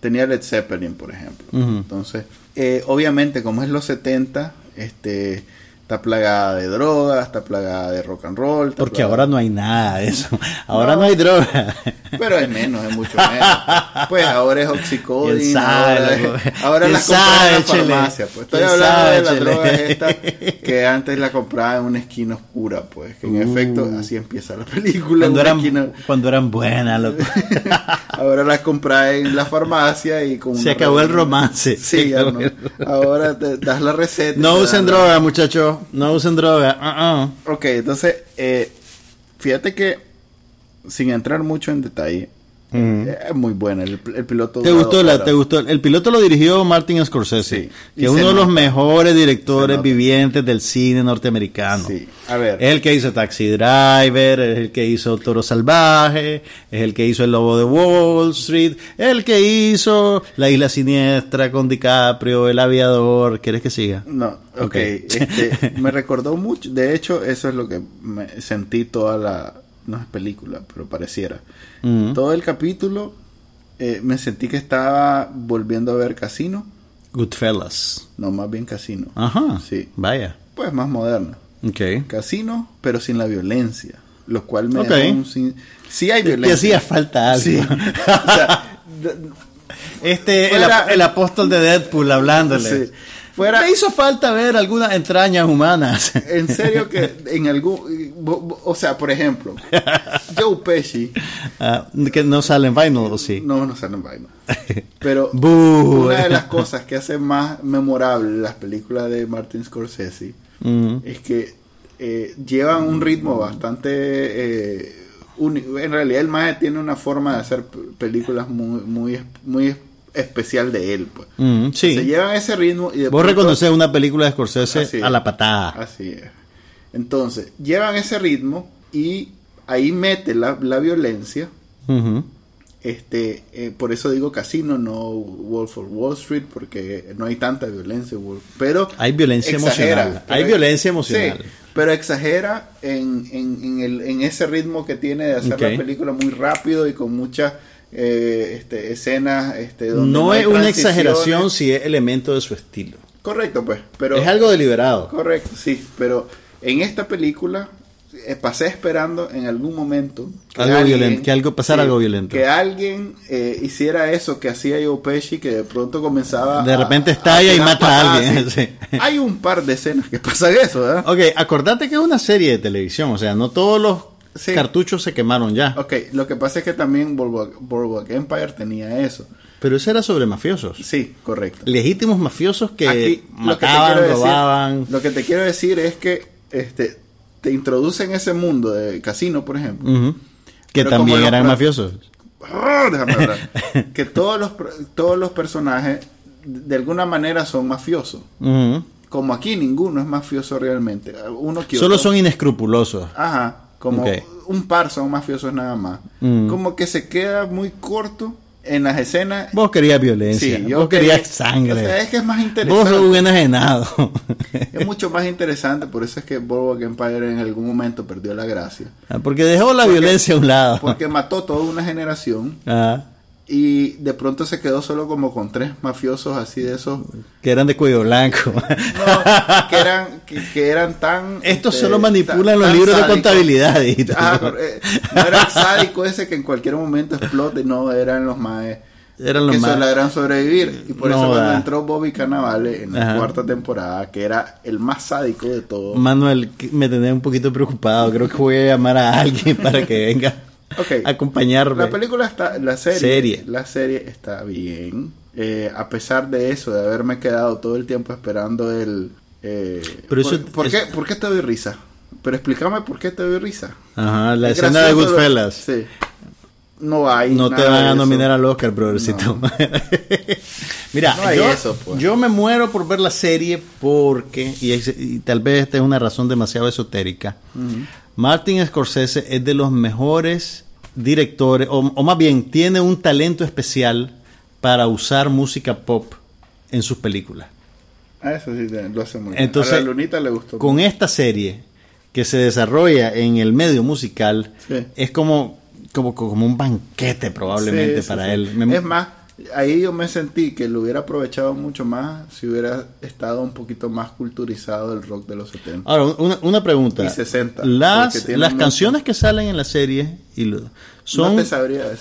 tenía Led Zeppelin, por ejemplo. Entonces, eh, obviamente, como es los 70, este, está plagada de drogas, está plagada de rock and roll. Porque plagada- ahora no hay nada de eso. [laughs] Ahora no, No. hay droga. Pero es menos, es mucho menos. Pues ahora es oxicodina. ¿Quién sabe, ahora, es- ahora ¿Quién las compras en la farmacia. Pues estoy ¿Quién hablando sabe, de las drogas estas [laughs] que antes la compraba en una esquina oscura, pues. Que en Uh. efecto así empieza la película. Cuando eran, esquina- cuando eran buenas, loco. [laughs] Ahora las compras en la farmacia y con Se acabó el romance. Sí, Se ya acabó no. el- Ahora te das la receta. No usen la- droga, muchachos. No usen droga. Uh-uh. Ok, entonces, eh, fíjate que sin entrar mucho en detalle, eh, es muy buena el, el piloto. ¿Te gustó, la. ¿Te gustó? El piloto lo dirigió Martin Scorsese, Sí, que es uno de los mejores directores vivientes del cine norteamericano. Sí, a ver. Es el que hizo Taxi Driver, es el que hizo Toro Salvaje, es el que hizo El Lobo de Wall Street, es el que hizo La Isla Siniestra con DiCaprio, El Aviador. ¿Quieres que siga? No, ok. Ok. Este, [laughs] me recordó mucho. De hecho, eso es lo que me sentí toda la. No es película, pero pareciera. Mm. Todo el capítulo eh, me sentí que estaba volviendo a ver Casino. Goodfellas. No, más bien Casino. Ajá. Sí. Vaya. Pues más moderno. Ok. Casino, pero sin la violencia. Lo cual me Ok. dejó un sin... Sí hay Te violencia. hacía falta algo. Sí. [laughs] O sea, Este, el, Fuera- ap- el apóstol de Deadpool hablándole. Sí. Fuera- Me hizo falta ver algunas entrañas humanas. [laughs] en serio que en algún... O sea, por ejemplo, [laughs] Joe Pesci... Ah, que no sale en Vinyl, ¿o sí? No, no salen vaina. [laughs] Pero Boo. una de las cosas que hace más memorable las películas de Martin Scorsese Mm. es que eh, llevan un ritmo bastante eh, único. En realidad el maestro tiene una forma de hacer películas muy muy muy especial de él. Pues. Mm, sí. Se llevan ese ritmo y de Vos reconoces una película de Scorsese a la patada. Así es. Entonces, llevan ese ritmo y ahí mete la, la violencia. Este, eh, por eso digo casino, no Wolf of Wall Street, porque no hay tanta violencia, Wolf- pero Hay violencia exagera, emocional. Hay violencia emocional. sí, pero exagera en, en, en el, en ese ritmo que tiene de hacer la película muy rápido y con muchas eh, este, escenas, este, donde No es una exageración si es elemento de su estilo. Correcto, pues, pero es algo deliberado. Correcto, sí, pero en esta película eh, pasé esperando en algún momento Algo violento, que algo pasara algo violento. Que alguien eh, hiciera eso que hacía Joe Pesci, que de pronto comenzaba De a- repente estalla y mata a alguien, [laughs] sí. Hay un par de escenas que pasan eso, ¿verdad? Ok, acordate que es una serie de televisión, o sea, no todos los Sí. cartuchos se quemaron ya. Ok, lo que pasa es que también Boardwalk, Boardwalk Empire tenía eso. Pero eso era sobre mafiosos. Sí, correcto. Legítimos mafiosos que Aquí, lo que mataban, quiero decir- robaban. lo que te quiero decir es que este te introducen ese mundo de casino, por ejemplo. Que también eran mafiosos. Ah, déjame hablar. [laughs] que todos los, todos los personajes de alguna manera son mafiosos. Como aquí ninguno es mafioso realmente. Uno que Solo otro. son inescrupulosos. Ajá, como Ok. un par son mafiosos nada más. Mm. Como que se queda muy corto en las escenas. Vos querías violencia, Sí, yo vos querías quería- sangre. O sea, es que es más vos interesante. sos un enajenado. [laughs] Es mucho más interesante, por eso es que Boardwalk Empire en algún momento perdió la gracia. Porque dejó la violencia a un lado. Porque mató toda una generación Ah, y de pronto se quedó solo como con tres mafiosos así de esos que eran de cuello blanco. No, que eran, que, que eran tan... Estos este, solo manipulan tan- los tan libros de contabilidad. dijiste. Ah, eh, no era el sádico ese que en cualquier momento explote, no, eran los más... Eran los que más- lograron sobrevivir. Y por No eso cuando da. entró Bobby Cannavale en la cuarta temporada, que era el más sádico de todos. Manuel, me tenés un poquito preocupado. Creo que voy a llamar a alguien para que venga Ok. a acompañarme. La película está, la serie, Serie. la serie está bien. Eh, a pesar de eso, de haberme quedado todo el tiempo esperando el. eh, Pero eso- ¿por, qué, ¿Por qué te doy risa? Pero explícame por qué te doy risa. Ajá, la Es escena de Goodfellas. Sí. No hay. No te van a nominar al Oscar, brothercito. [laughs] Mira, No yo, eso, pues. yo me muero por ver la serie porque, y, tal vez esta es una razón demasiado esotérica, Martin Scorsese es de los mejores directores, o, o más bien tiene un talento especial para usar música pop en sus películas. Ah, eso sí lo hace muy bien. Entonces, a la Lunita le gustó. Con esta serie que se desarrolla en el medio musical, Sí. es como, como, como un banquete probablemente Sí, para él. Me- Es más, ahí yo me sentí que lo hubiera aprovechado mucho más si hubiera estado un poquito más culturizado el rock de los 70. Ahora, una, una pregunta. Y 60, Las, las canciones que salen en la serie y lo- son,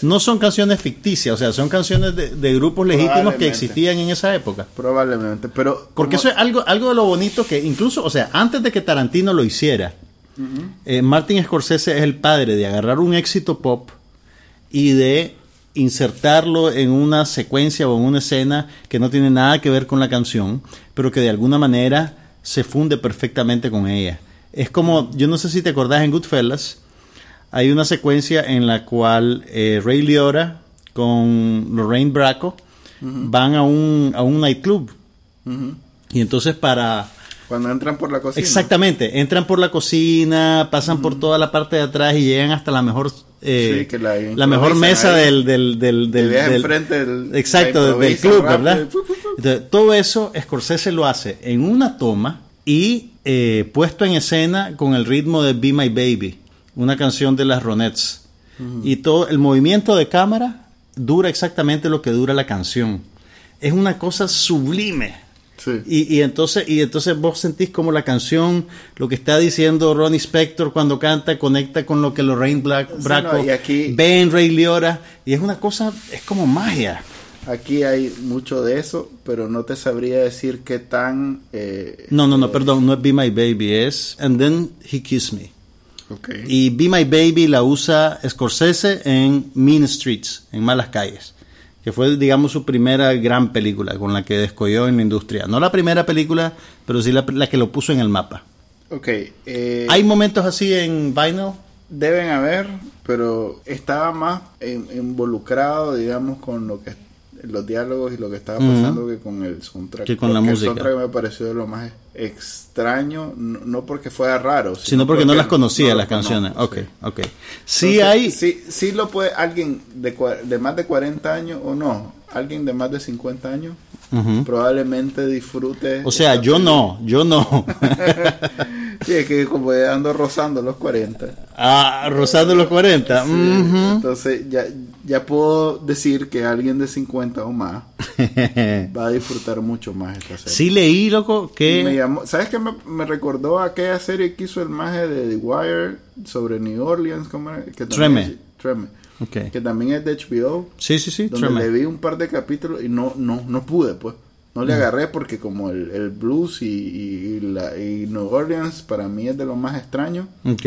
no son canciones ficticias, o sea, son canciones de, de grupos legítimos que existían en esa época. Probablemente, pero... Porque eso es algo, algo de lo bonito que incluso, o sea, antes de que Tarantino lo hiciera, eh, Martin Scorsese es el padre de agarrar un éxito pop y de insertarlo en una secuencia o en una escena que no tiene nada que ver con la canción, pero que de alguna manera se funde perfectamente con ella. Es como, yo no sé si te acordás en Goodfellas, hay una secuencia en la cual eh, Ray Liotta con Lorraine Bracco van a un, a un nightclub. Y entonces para... Cuando entran por la cocina. Exactamente, entran por la cocina, pasan por toda la parte de atrás y llegan hasta la mejor... eh, Sí, que la la mejor mesa ahí. del... del, del, del- exacto, del- club, rápido ¿verdad? Entonces, todo eso Scorsese lo hace en una toma y eh, puesto en escena con el ritmo de Be My Baby, una canción de las Ronettes. Y todo el movimiento de cámara dura exactamente lo que dura la canción. Es una cosa sublime. Sí. Y, y entonces y entonces vos sentís como la canción, lo que está diciendo Ronnie Spector cuando canta, conecta con lo que Lorraine Black, Sí, Bracco no, y aquí- ve en Ray Liotta. Y es una cosa, es como magia. Aquí hay mucho de eso, pero no te sabría decir qué tan... eh, No, no, no, perdón, no es Be My Baby, es And Then He Kissed Me. ok. Y Be My Baby la usa Scorsese en Mean Streets, en Malas Calles, que fue, digamos, su primera gran película con la que descolló en la industria. No la primera película, pero sí la, la que lo puso en el mapa. Ok, eh, ¿Hay momentos así en Vinyl? deben haber, pero estaba más en- involucrado, digamos, con lo que los diálogos y lo que estaba pasando que con el soundtrack. Que con la Porque música. El soundtrack me pareció de lo más extraño, no, no porque fuera raro, Sino porque no las conocía no las canciones. conozco, Ok, sí. ok. Sí Entonces, hay... Sí, sí lo puede alguien de, de más de 40 años o no, alguien de más de 50 años, Ujú. probablemente disfrute. O sea, yo película. no, yo no. [laughs] Sí, es que como ya ando rozando los 40. ah, rozando los 40. Sí, ujú. Entonces ya, ya puedo decir que alguien de 50 o más [laughs] va a disfrutar mucho más esta serie. sí leí, loco, me que... llamó- ¿Sabes qué me, me recordó a aquella serie que hizo el maje de The Wire sobre New Orleans? ¿cómo era? Que Treme. es- Treme. Ok. Que también es de HBO. Sí, sí, sí. donde Treme. le vi un par de capítulos y no no no pude pues no Mm. le agarré porque como el, el blues y, y, y la, y New Orleans para mí es de lo más extraño Ok.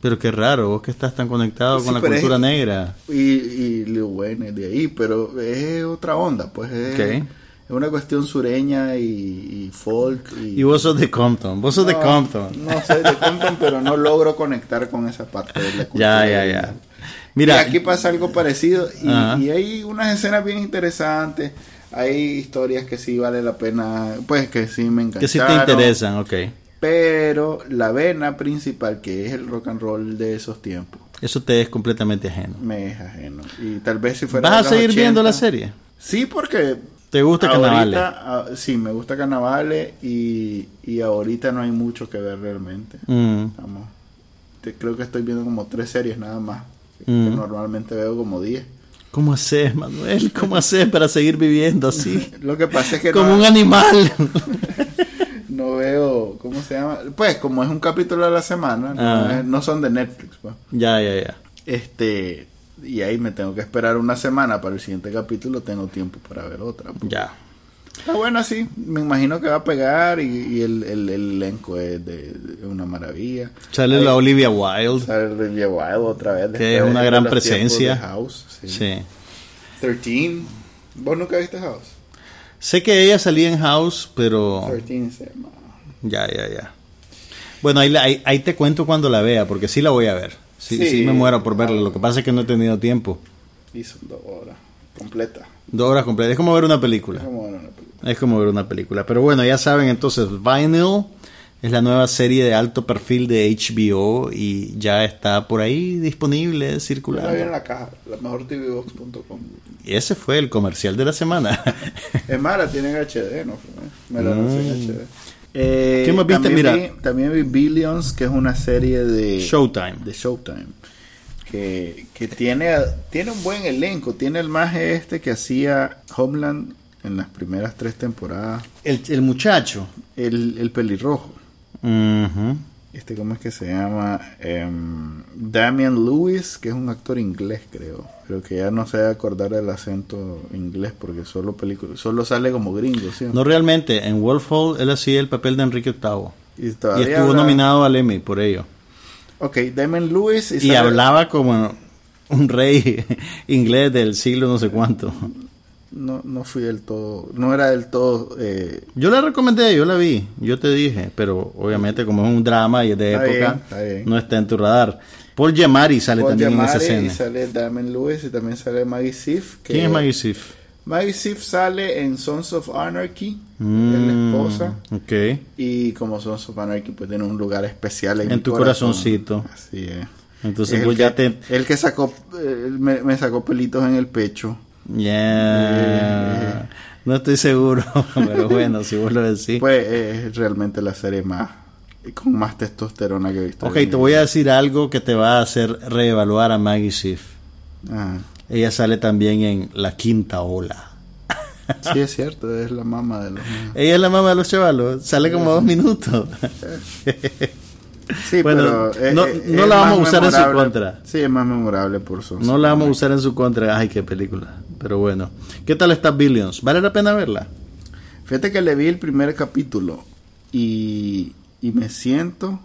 Pero qué raro, vos que estás tan conectado Sí, con la pero es- cultura negra. y, y Lil Wayne es de ahí pero es otra onda pues es, Ok. es una cuestión sureña y, y folk y, Y vos sos de Compton, vos sos de No, Compton. no soy de Compton pero no logro conectar con esa parte de la [laughs] cultura Ya, ya, de- ya. Mira, y aquí pasa algo parecido y, Ajá. y hay unas escenas bien interesantes. Hay historias que sí vale la pena, pues que sí me encantaron. que si te interesan, ok. Pero la vena principal, que es el rock and roll de esos tiempos, Eso te es completamente ajeno. me es ajeno. Y tal vez si fuera. ¿Vas a seguir viendo 80, la serie? Sí, porque. ¿Te gusta Carnavales? sí, me gusta Carnavales y, y ahorita no hay mucho que ver realmente. Mm, te- creo que estoy viendo como tres series nada más. Que Mm. normalmente veo como diez. ¿Cómo haces, Manuel? ¿Cómo haces para seguir viviendo así? [laughs] Lo que pasa es que Como no, un animal. [laughs] no veo, ¿cómo se llama? Pues como es un capítulo a la semana, no, Ah. es- no son de Netflix, pues. ya, ya, ya. Este, y ahí me tengo que esperar una semana para el siguiente capítulo, tengo tiempo para ver otra. pues. Ya. Está bueno así, me imagino que va a pegar y, y el, el- el elenco es de, de una maravilla. Sale Ahí la Olivia Wilde. sale Olivia Wilde otra vez. Que es una gran presencia. House, sí. Sí. 13. ¿Vos nunca viste House? Sé que ella salía en House, pero 13 se llama. ya, ya, ya. Bueno, ahí, ahí, ahí te cuento cuando la vea, porque sí la voy a ver. Sí, sí. Sí. me muero por verla. Lo que pasa es que no he tenido tiempo. Y son dos horas, completa. Dos horas completas. Es como ver una película. Es como ver una película. Es como ver una película. Pero bueno, ya saben entonces, Vinyl es la nueva serie de alto perfil de HBO y ya está por ahí disponible, Yo la en circulando. la caja, la mejor tvbox.com. Y ese fue el comercial de la semana. [laughs] Es más, la tienen en HD, ¿no? Me la lancé en HD. Eh, ¿Qué más viste? también Mira. Vi, también vi Billions, que es una serie de Showtime. de Showtime. que, que tiene, tiene un buen elenco. Tiene el maje este que hacía Homeland en las primeras tres temporadas. El, el muchacho. El, el pelirrojo. Ujú. Este, ¿cómo es que se llama? Em, Damian Lewis, que es un actor inglés, creo. Pero que ya no se debe acordar del acento inglés porque solo solo sale como gringo, ¿sí? No realmente, en Wolf Hall él hacía el papel de Enrique VIII. Y, estuvo nominado al Emmy por ello. Ok, Damian Lewis. Y hablaba como un rey [laughs] inglés del siglo no sé cuánto. No, no fui del todo. No era del todo. eh, Yo la recomendé, yo la vi, yo te dije, pero obviamente como es un drama y es de Está época, bien, está bien. no está en tu radar. Paul Giamatti sale Paul también Giamatti, en esa Y escena. sale Damian Lewis y también sale Maggie Sif. que- ¿Quién es Maggie Sif? Maggie Sif sale en Sons of Anarchy. es Mm, la esposa. Ok. Y como Sons of Anarchy, pues tiene un lugar especial en, En mi tu corazón. corazoncito. Así es. Entonces Es el pues que, ya te... El que sacó, eh, me, me sacó pelitos en el pecho. Ya... No estoy seguro, [laughs] pero bueno, si vos lo decís. Pues es realmente la serie más, con más testosterona que he visto. ok, te voy a decir algo que te va a hacer reevaluar a Maggie Sif. Ajá. Ella sale también en La Quinta Ola. Sí, es cierto, es la mamá de los. Ella es la mamá de los chavalos, sale como dos minutos. Sí, Bueno, pero no- no es la vamos a usar en su contra. Sí, es más memorable por su. No la vamos a usar en su contra. Ay, qué película. Pero bueno. ¿Qué tal está Billions? ¿Vale la pena verla? Fíjate que le vi el primer capítulo y, y me siento,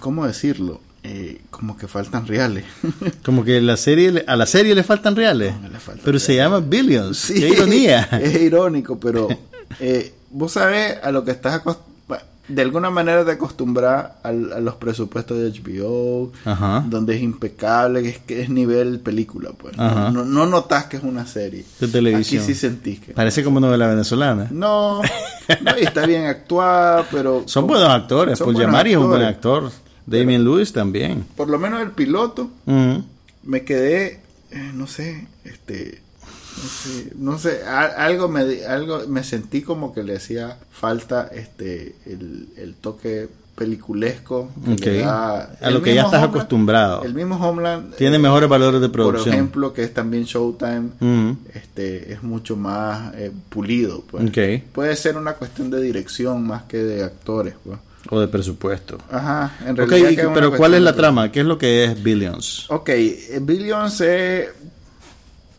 ¿cómo decirlo? Eh, como que faltan reales. [laughs] Como que la serie, a la serie le faltan reales. No, le faltan pero se llama Billions. Sí, Qué ironía. [laughs] Es irónico, pero eh, vos sabés a lo que estás acostumbrado. De alguna manera te acostumbras al- a, los presupuestos de HBO, Ajá. donde es impecable, que es, que es nivel película, pues. Ajá. No, no notas que es una serie. De televisión. Aquí sí sentís que. Parece como novela venezolana. No, no, y está bien actuada, pero. [laughs] Son buenos actores. Son Paul buenos es un buen actor. Damien Lewis también. Por lo menos el piloto, me quedé, eh, no sé, este, no sé, no sé, a- algo me, algo me sentí como que le hacía falta, este, el, el toque peliculesco que da A lo que ya estás Homeland- acostumbrado. El mismo Homeland Tiene eh, mejores valores de por producción. ejemplo, que es también Showtime, Ujú. este, es mucho más eh, pulido, pues. Puede ser una cuestión de dirección más que de actores, pues. O de presupuesto. Ajá, en realidad pero ¿cuál es la trama? ¿Qué es lo que es Billions? Ok, eh, Billions es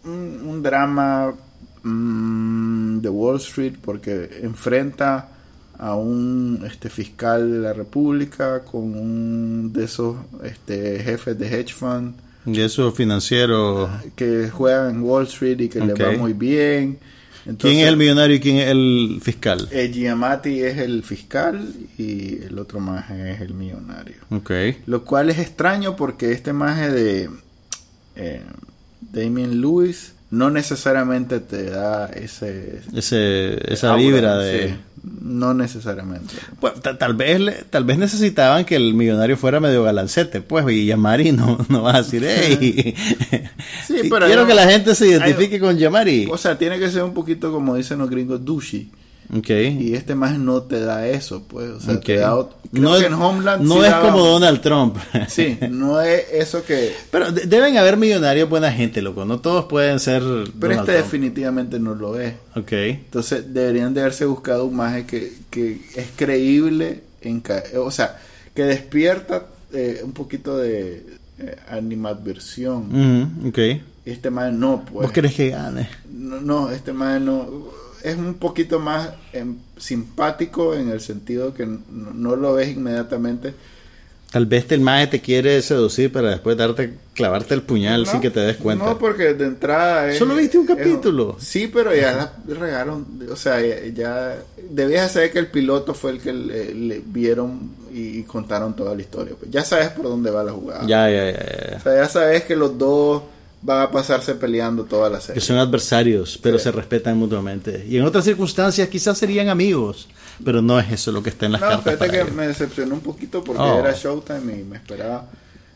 un, un drama mm, de Wall Street porque enfrenta a un este fiscal de la República con un de esos este, jefes de hedge fund Y eso financiero. que juegan en Wall Street y que Ok. le va muy bien. ¿Quién es el millonario y quién es el fiscal? Eh, Giamatti es el fiscal y el otro maje es el millonario. Ok. Lo cual es extraño porque este maje de eh, Damien Lewis no necesariamente te da ese Ese, esa aura, vibra de... sí, no necesariamente. Pues, ta- tal vez le- tal vez necesitaban que el millonario fuera medio galancete, pues, y Yamari [laughs] no, no va a decir, hey, Sí, sí, [laughs] pero quiero que la gente se hay- identifique con Yamari. O sea, tiene que ser un poquito como dicen los gringos douchey. Ok. Y este maje no te da eso, pues. O sea, ok. te da ot- creo no que es, en Homeland no sí es daba- como Donald Trump. Sí, no es eso que... Pero de- deben haber millonarios buena gente, loco. No todos pueden ser. Pero Donald este Trump. definitivamente no lo es. Ok. Entonces deberían de haberse buscado un maje que, que es creíble, en ca- o sea, que despierta eh, un poquito de eh, animadversión. Ujú, ok. Este maje no, pues. ¿Vos querés que gane? No, no, este maje no. Es un poquito más em, simpático en el sentido que no, no lo ves inmediatamente. Tal vez el maje te quiere seducir para después darte, clavarte el puñal No, sin que te des cuenta. No, porque de entrada es- Solo viste un es- capítulo. sí, pero ya la regaron. O sea, ya, ya- debías saber que el piloto fue el que le, le vieron y, y contaron toda la historia. pues. Ya sabes por dónde va la jugada. Ya, ya, ya, ya. O sea, ya sabes que los dos van a pasarse peleando toda la Que serie. son adversarios, pero Sí. se respetan mutuamente. Y en otras circunstancias quizás serían amigos, pero no es eso lo que está en las No, cartas. fíjate que ellos. me decepcionó un poquito porque Oh. era Showtime y me esperaba.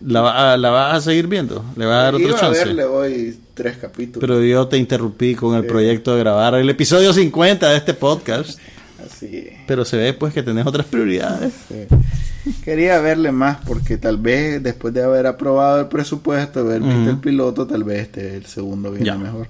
¿La, va- ¿La vas a seguir viendo? ¿Le vas a dar otro Iba a chance? verle hoy tres capítulos. Pero yo te interrumpí con el proyecto de grabar el episodio 50 de este podcast. [laughs] Así. Pero se ve pues que tenés otras prioridades. sí. Quería verle más porque tal vez después de haber aprobado el presupuesto, haber visto el piloto, tal vez este, el segundo viene Ya. mejor.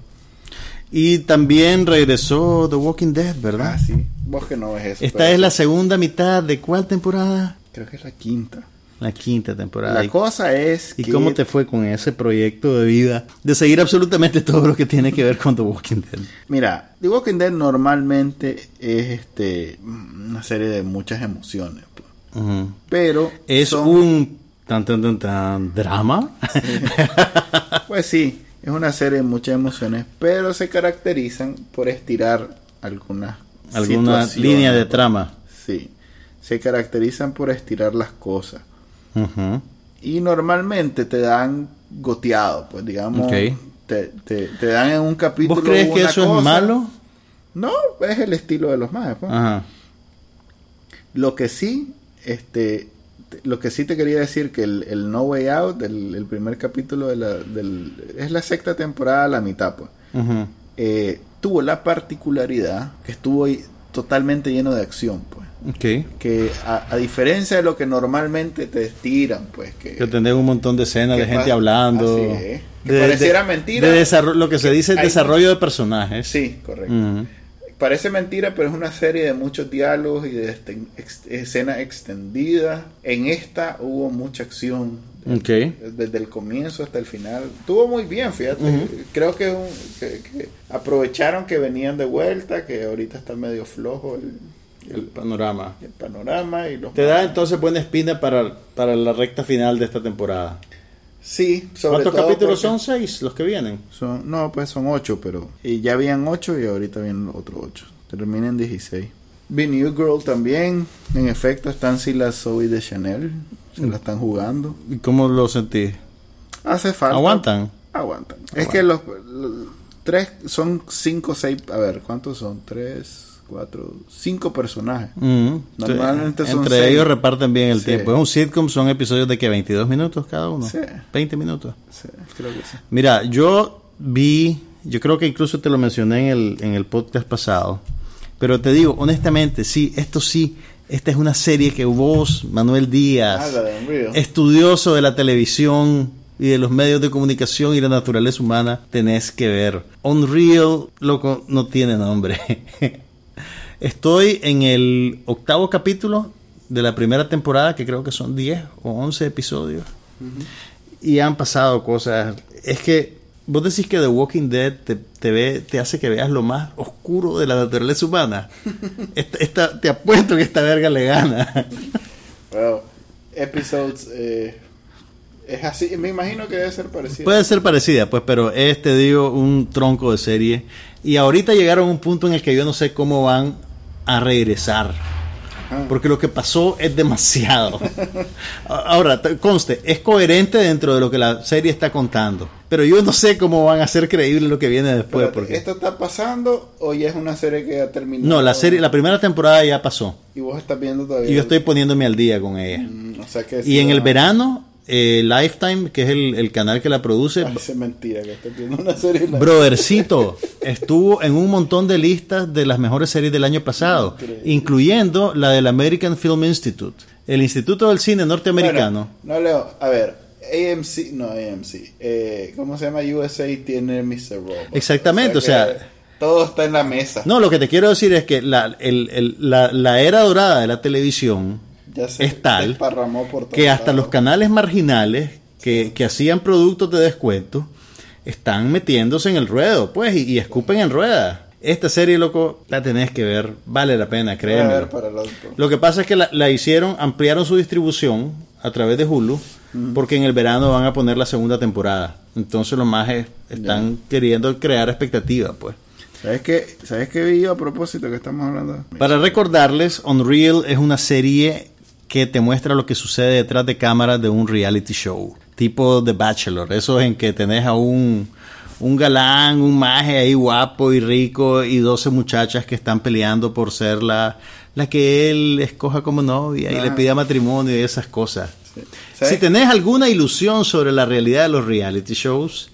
Y también regresó The Walking Dead, ¿verdad? Ah, sí. Vos que no ves eso. Esta pero es la segunda mitad de cuál temporada? Creo que es la quinta. La quinta temporada. La ¿Y- cosa es ¿Y que... cómo te fue con ese proyecto de vida? De seguir absolutamente todo lo que tiene que ver con The Walking Dead. Mira, The Walking Dead normalmente es este una serie de muchas emociones. Pero Es son- un tan tan tan tan drama. [laughs] Pues sí, es una serie de muchas emociones, pero se caracterizan por estirar algunas Alguna línea de trama. Sí, se caracterizan por estirar las cosas. Y normalmente te dan goteado, pues digamos, te, te, te dan en un capítulo ¿Vos crees que eso es cosa. malo? No, es el estilo de los más. pues. Ajá. Lo que sí, este, te- lo que sí te quería decir que el, el No Way Out, el, el primer capítulo de la, del, es la sexta temporada, la mitad, pues, eh, tuvo la particularidad que estuvo totalmente lleno de acción, pues, que a, a diferencia de lo que normalmente te estiran, pues, que, Que tener un montón de escenas de gente hablando. así es. Que pareciera mentira. de desarro- lo que se dice Hay- desarrollo de personajes. sí, correcto. Parece mentira, pero es una serie de muchos diálogos y de este- ex- escenas extendidas. En esta hubo mucha acción. Ok. Desde el comienzo hasta el final. Estuvo muy bien, fíjate. Creo que, un- que- que aprovecharon que venían de vuelta, que ahorita está medio flojo el, El panorama. el panorama. y los Te da entonces buena espina para, para la recta final de esta temporada. Sí, sobre ¿Cuántos todo capítulos porque son? Seis los que vienen. son- No, pues son ocho, pero... Y ya habían ocho y ahorita vienen otros ocho. Termina en 16. The New Girl también. En efecto, están sí las Zoe de Chanel. Se la están jugando. ¿Y cómo lo sentí? Hace falta. ¿Aguantan? Aguantan. Es que los, los- tres son cinco, seis. A ver, ¿cuántos son? Tres, cuatro, cinco personajes. Ujú. Normalmente son Entre seis. ellos reparten bien el Sí. tiempo. Es un sitcom, son episodios de que 22 minutos cada uno. Sí. 20 minutos. Sí, creo que sí. Mira, yo vi, yo creo que incluso te lo mencioné en el, en el podcast pasado, pero te digo, honestamente, sí, esto sí, esta es una serie que vos, Manuel Díaz, Ah, estudioso de la televisión y de los medios de comunicación y la naturaleza humana, tenés que ver. Unreal, loco, no tiene nombre. [laughs] Estoy en el octavo capítulo de la primera temporada, que creo que son 10 o 11 episodios. Y han pasado cosas. Es que vos decís que The Walking Dead te, te ve, te hace que veas lo más oscuro de la naturaleza humana. [laughs] esta, esta- te apuesto que esta verga le gana. Well, episodes. eh, es así. Me imagino que debe ser parecido. Puede ser parecida, pues, pero es, te digo, un tronco de serie. Y ahorita llegaron a un punto en el que yo no sé cómo van a regresar. Porque lo que pasó es demasiado. Ahora, te- conste, es coherente dentro de lo que la serie está contando. Pero yo no sé cómo van a hacer creíble lo que viene después. Porque... ¿Esto está pasando o ya es una serie que ya terminó? No, la serie, la primera temporada ya pasó. Y vos estás viendo todavía. Y yo estoy poniéndome al día con ella. Mm, o sea que Y en el verano, eh, Lifetime, que es el, el canal que la produce, Parece mentira que estés viendo una serie. Brothercito estuvo en un montón de listas de las mejores series del año pasado, incluyendo la del American Film Institute, el Instituto del Cine Norteamericano. Bueno, no leo. A ver, AMC, no AMC. Eh, ¿Cómo se llama? USA tiene Mr. Robot. Exactamente, o sea- todo está en la mesa. No, lo que te quiero decir es que la, el- el- la- la era dorada de la televisión ya se es tal por que hasta los canales marginales que, que hacían productos de descuento están metiéndose en el ruedo, pues, y, y escupen en rueda. Esta serie, loco, la tenés que ver, vale la pena, créeme. ver para. Lo que pasa es que la, la hicieron, ampliaron su distribución a través de Hulu, porque en el verano van a poner la segunda temporada. Entonces los majes están queriendo crear expectativas, pues. ¿Sabes qué? ¿Sabes qué vi yo a propósito que estamos hablando? Para recordarles, Unreal es una serie que te muestra lo que sucede detrás de cámaras de un reality show, tipo The Bachelor, eso en que tenés a un, un galán, un maje ahí guapo y rico y 12 muchachas que están peleando por ser la, la que él escoja como novia y Ah. le pida matrimonio y esas cosas. Si tenés alguna ilusión sobre la realidad de los reality shows,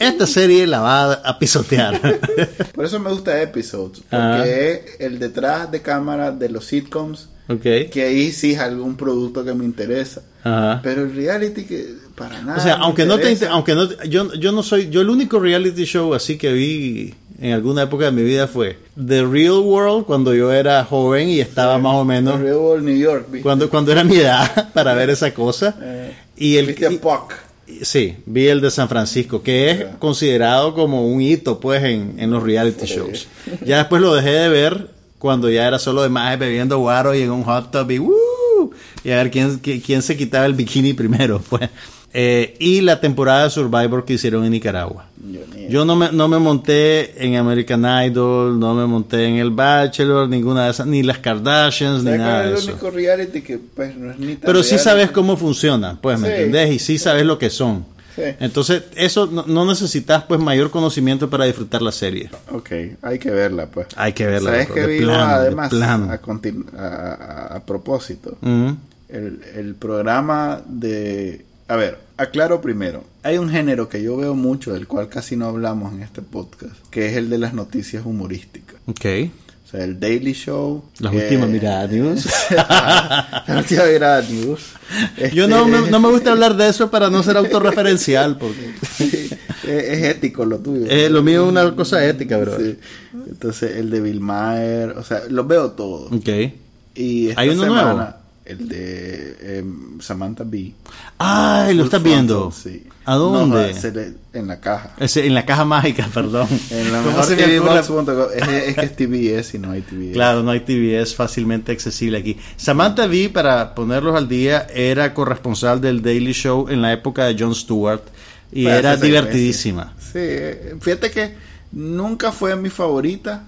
esta serie la va a pisotear. [laughs] Por eso me gusta Episodes. Porque es el detrás de cámara de los sitcoms Ok. Que ahí sí es algún producto que me interesa. Ajá. Pero el reality que para nada. O sea, aunque no te, inter- aunque no, yo, yo no soy, yo el único reality show así que vi en alguna época de mi vida fue The Real World cuando yo era joven y estaba más o menos Real World New York, ¿viste? cuando cuando era mi edad [laughs] para ver esa cosa Eh, y el ¿Viste a y- Puck? sí vi el de San Francisco que es considerado como un hito pues en, en los reality shows ya después lo dejé de ver cuando ya era solo de más bebiendo guaro y en un hot tub y ¡woo! y a ver quién, qui- quién se quitaba el bikini primero [laughs] pues Eh, y la temporada de Survivor que hicieron en Nicaragua Yo no me, no me monté en American Idol, no me monté en El Bachelor, ninguna de esas, ni las Kardashians, ni ¿Sabes nada de eso. que pues no es ni tan Pero sí reality? sabes cómo funcionan, pues, ¿me Sí. entendés? Y sí sabes lo que son. Sí. Entonces, eso no, no necesitas, pues, mayor conocimiento para disfrutar la serie. Ok, hay que verla, pues. Hay que verla. ¿Sabes plano, de además? A, a- a- propósito. El, el programa de... A ver, aclaro primero. Hay un género que yo veo mucho, del cual casi no hablamos en este podcast, que es el de las noticias humorísticas. Ok. O sea, el Daily Show. Las eh, últimas miradas news. [laughs] la última mirada news. [laughs] Yo no Este, me, no me gusta hablar de eso para no ser autorreferencial, porque [laughs] sí, es, es ético lo tuyo. eh, lo mío es una cosa ética, bro. Sí. Entonces, el de Bill Maher, o sea, los veo todos. Ok. Y esta ¿Hay uno semana, nuevo? El de em, Samantha Bee. Ay, lo estás viendo. sí. ¿A dónde? No, le- en la caja. En la caja mágica, [laughs] perdón. En la ¿Cómo mejor. Es, es que es TBS y no hay TBS. Claro, no hay TVS fácilmente accesible aquí. Samantha Bee, para ponerlos al día, era corresponsal del Daily Show en la época de Jon Stewart y era divertidísima. Sí, fíjate que nunca fue mi favorita,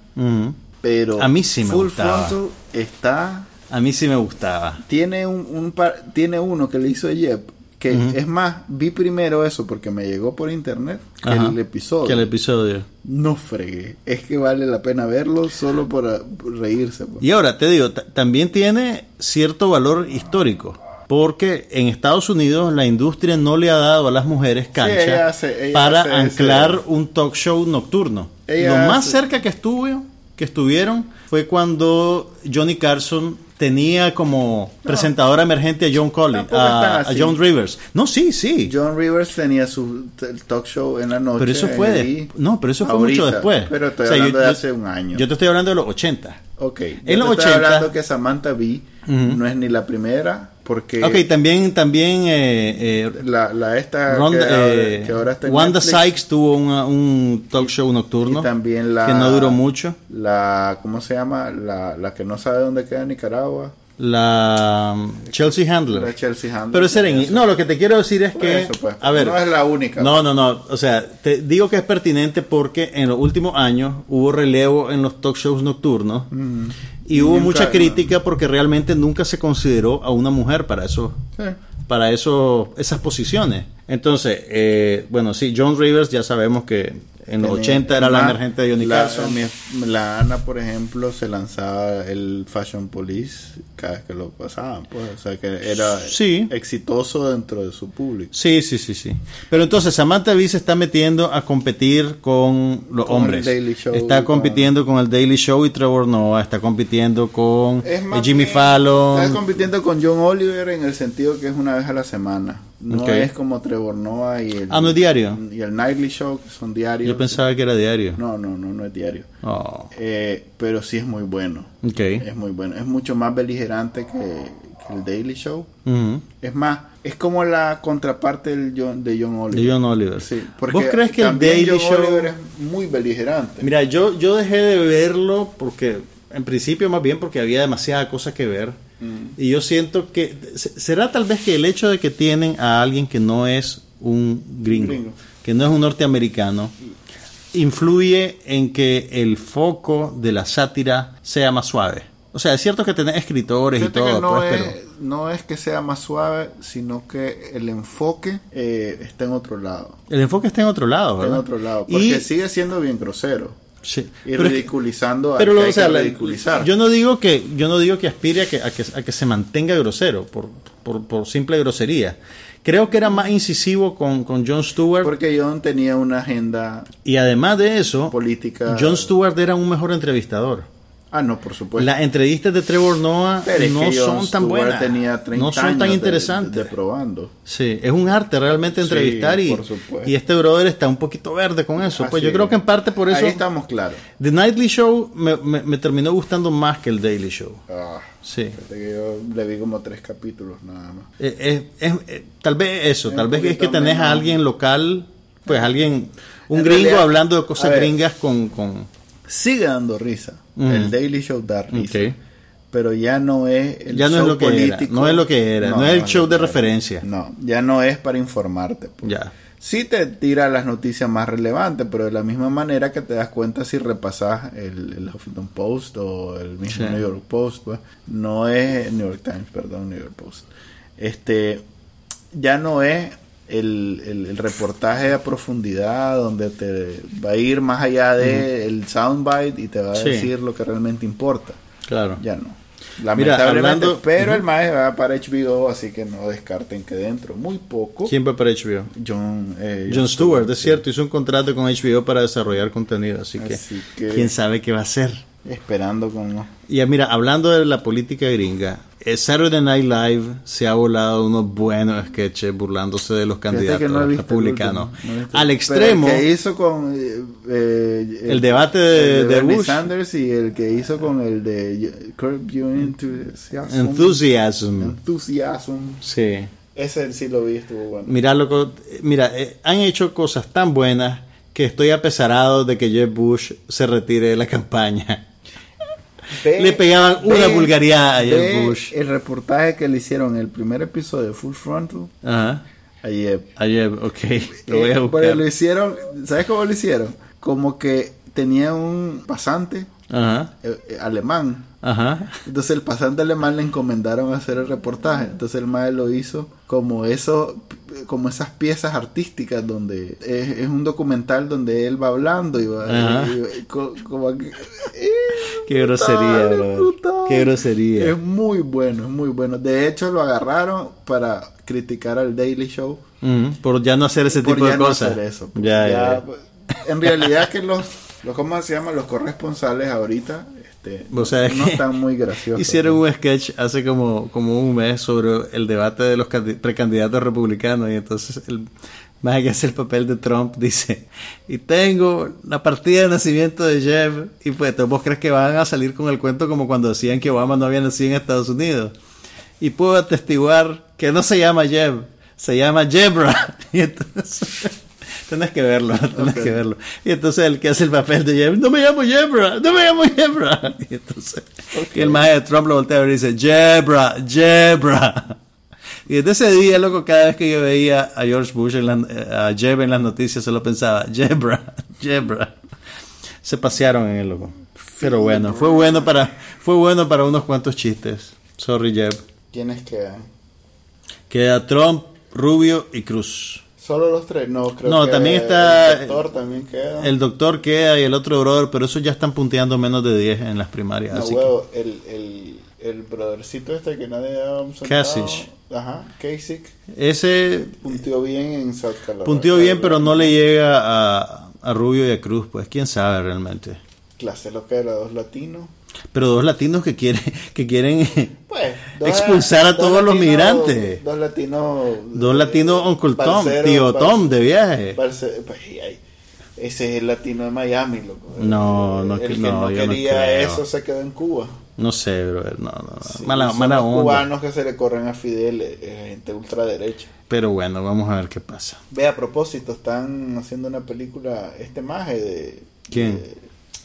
pero A mí sí me Full gustaba. Frontal está A mí sí me gustaba. tiene un, un par- tiene uno que le hizo Jeb que es más vi primero eso porque me llegó por internet que Ajá. el episodio Que el episodio. no fregué es que vale la pena verlo solo por, por reírse pues. Y ahora te digo, ta- también tiene cierto valor histórico. Porque en Estados Unidos la industria no le ha dado a las mujeres cancha ella hace- ella para hace anclar ese- un talk show nocturno. Ella Lo más hace- cerca que estuvo, que estuvieron, fue cuando Johnny Carson tenía como presentadora emergente a John Collins, a. John Rivers. No, sí, sí. John Rivers tenía su talk show en la noche pero eso fue de- no, pero eso fue mucho después. pero estoy O sea, yo- hablando de yo- hace un año Yo te estoy hablando de los 80. Ok, En yo los te estoy 80. hablando que Samantha Bee Ujú. no es ni la primera porque Ok, también, también eh, eh, la, la esta Ronda- que, ahora, eh, que ahora está en Wanda Netflix, Sykes tuvo una- un talk show nocturno y también la que no duró mucho. la ¿cómo se llama? La, la que no sabe dónde queda Nicaragua La um, Chelsea Handler. la Chelsea Handler Pero era en- no, lo que te quiero decir es que, eso, pues, a ver, no es la única no, no, no, o sea, te digo que es pertinente porque en los últimos años hubo relevo en los talk shows nocturnos Mm. Y hubo Nunca- mucha crítica porque realmente nunca se consideró a una mujer para eso, Sí. para eso, esas posiciones. Entonces, eh, bueno, sí, John Rivers ya sabemos que en los Tenía- 80 era la emergente de Johnny la, Carson. mi- la Ana, por ejemplo, se lanzaba el Fashion Police cada vez que lo pasaban, pues, o sea que era Sí. exitoso dentro de su público. Sí, sí, sí, sí. Pero entonces Samantha Bee se está metiendo a competir con los Con el hombres. Daily Show está compitiendo con el Daily Show y Trevor Noah. Está compitiendo con Jimmy bien- Fallon. Está compitiendo con John Oliver en el sentido que es una vez a la semana. No es como Trevor Noah y el, Ah, ¿no es diario? y el Nightly Show, que son diarios. Yo pensaba que era diario. No, no, no, no es diario. Oh, Eh, pero sí es muy bueno. Es muy bueno. Es mucho más beligerante que, que el Daily Show. Es más, es como la contraparte del John- de John Oliver. De John Oliver. Sí, porque ¿Vos crees que el Daily John Show... Oliver es muy beligerante. Mira, yo, yo dejé de verlo porque, en principio más bien porque había demasiada cosa que ver. Mm. Y yo siento que se- será tal vez que el hecho de que tienen a alguien que no es un gringo, Gringo. que no es un norteamericano, influye en que el foco de la sátira sea más suave. O sea, es cierto que tenés escritores Fíjate y todo, no, pues, es, pero no es que sea más suave, sino que el enfoque eh, está en otro lado. el enfoque está en otro lado, Está en ¿verdad? otro lado. Y- Porque sigue siendo bien grosero. Sí. Y Pero es que- ridiculizando pero lo- o sea, ridiculizar. yo no digo que yo no digo que aspire a que, a que, a que se mantenga grosero por, por, por simple grosería creo que era más incisivo con, con Jon Stewart Porque John tenía una agenda y además de eso política. Jon Stewart era un mejor entrevistador Ah, no, por supuesto. Las entrevistas de Trevor Noah Pero es no que son tan buenas. tenía 30 no son tan de- interesantes. De, probando. Sí, es un arte realmente Sí, entrevistar y, y este brother está un poquito verde con eso. pues yo creo que en parte por eso Ahí estamos claros. The Nightly Show me, me- me terminó gustando más que el Daily Show. Ah, Sí. que yo le vi como tres capítulos nada más. Eh, eh, eh, tal vez eso, Es tal vez es que tenés a alguien local, pues alguien, un En gringo realidad, hablando de cosas ver. gringas con... con Sigue dando risa. Ujú. El Daily Show da risa. Ok. Pero ya no es el Ya no es show lo que era, político. no es lo que era, no es el show de era. referencia. No, ya no es para informarte. pues. Ya. Sí te tira las noticias más relevantes, pero de la misma manera que te das cuenta si repasas el, el Huffington Post o el mismo Sí. New York Post, pues, no es New York Times, perdón, New York Post. Este, ya no es el, el- el reportaje a profundidad donde te va a ir más allá de el soundbite y te va a Sí. decir lo que realmente importa. Claro. Ya no. Lamentablemente, hablando- pero el maestro va para HBO, así que no descarten que dentro muy poco ¿Quién va para HBO? John, eh, Jon Stewart, es cierto, hizo un contrato con HBO para desarrollar contenido, así que, Así que- quién sabe qué va a hacer. Esperando con... Y ah, mira, hablando de la política gringa, eh, Saturday Night Live se ha volado unos buenos sketches burlándose de los candidatos no republicanos. último, no. Al Pero extremo, el que hizo con... eh, eh, El debate de- el de Bush. Sanders y el que hizo con el de Curb Your Enthusiasm. Enthusiasm. Enthusiasm. Sí. Ese sí lo vi, estuvo bueno. Mira, loco, eh, mira, eh, han hecho cosas tan buenas que estoy apesarado de que Jeb Bush se retire de la [laughs] campaña. Ve- Le pegaban una vulgaridad a Jeb Bush. el reportaje que le hicieron en el primer episodio de Full Frontal Ajá. a Jeb. A Jeb, ok. Lo voy a Eh, buscar. pero lo hicieron, ¿sabes cómo lo hicieron? Como que tenía un pasante Ajá. eh, eh, alemán. Ajá. Entonces el pasante alemán le encomendaron hacer el reportaje. Entonces el maestro lo hizo como eso, como esas piezas artísticas donde es, es un documental donde él va hablando y va Ajá. y- y co- como que- Qué grosería, bro. Qué grosería. Es muy bueno, es muy bueno. De hecho lo agarraron para criticar al Daily Show Por ya no hacer ese por tipo ya de no cosas. hacer eso. Ya, ya, ya. pues, En realidad que los, los ¿cómo se llama? Los corresponsales ahorita este, O sea, no [laughs] están muy graciosos. Hicieron un sketch hace como, como un mes sobre el debate de los candi- precandidatos republicanos y entonces el más que hace el papel de Trump dice y tengo la partida de nacimiento de Jeb y pues ¿tú- vos crees que van a salir con el cuento como cuando decían que Obama no había nacido en Estados Unidos y puedo atestiguar que no se llama Jeb se llama Jebra [laughs] y entonces Tienes que verlo, [laughs] tienes que verlo. Y entonces el que hace el papel de Jeb, no me llamo Jebra, no me llamo Jebra. [laughs] Y entonces y el maestro de Trump lo voltea a ver y dice, Jebra, Jebra. [laughs] Y desde ese día, loco, cada vez que yo veía a George Bush, en la- a Jeb en las noticias, solo pensaba, Jebra, Jebra. Se pasearon en el loco. Pero bueno, fue bueno para, fue bueno para unos cuantos chistes. Sorry, Jeb. ¿Quiénes quedan? Queda Trump, Rubio y Cruz. Solo los tres, no, creo No, que también está- el doctor también queda. El doctor queda y el otro brother, pero esos ya están punteando menos de 10 en las primarias. no, así huevo, el, el, el brothercito este que nadie ha. Kasich. Ajá, Kasich. ese Punteó bien en South Carolina. punteó bien, pero no le llega a, a Rubio y a Cruz, pues quién sabe realmente. Clase loca de los dos latinos. Pero dos latinos que quieren, [laughs] que quieren Pues, [laughs] Expulsar a todos los migrantes. Dos latinos. dos latinos Uncle Tom, tío Tom de viaje. pues, ese es el latino de Miami, loco. No, no, el que- que no, no, yo no quería eso se quedó en Cuba. No sé, brother, no, no. Sí, mala, son mala los onda. cubanos que se le corren a Fidel, eh, eh, gente ultraderecha. Pero bueno, vamos a ver qué pasa. Ve, a propósito, están haciendo una película, este maje de... ¿Quién? de-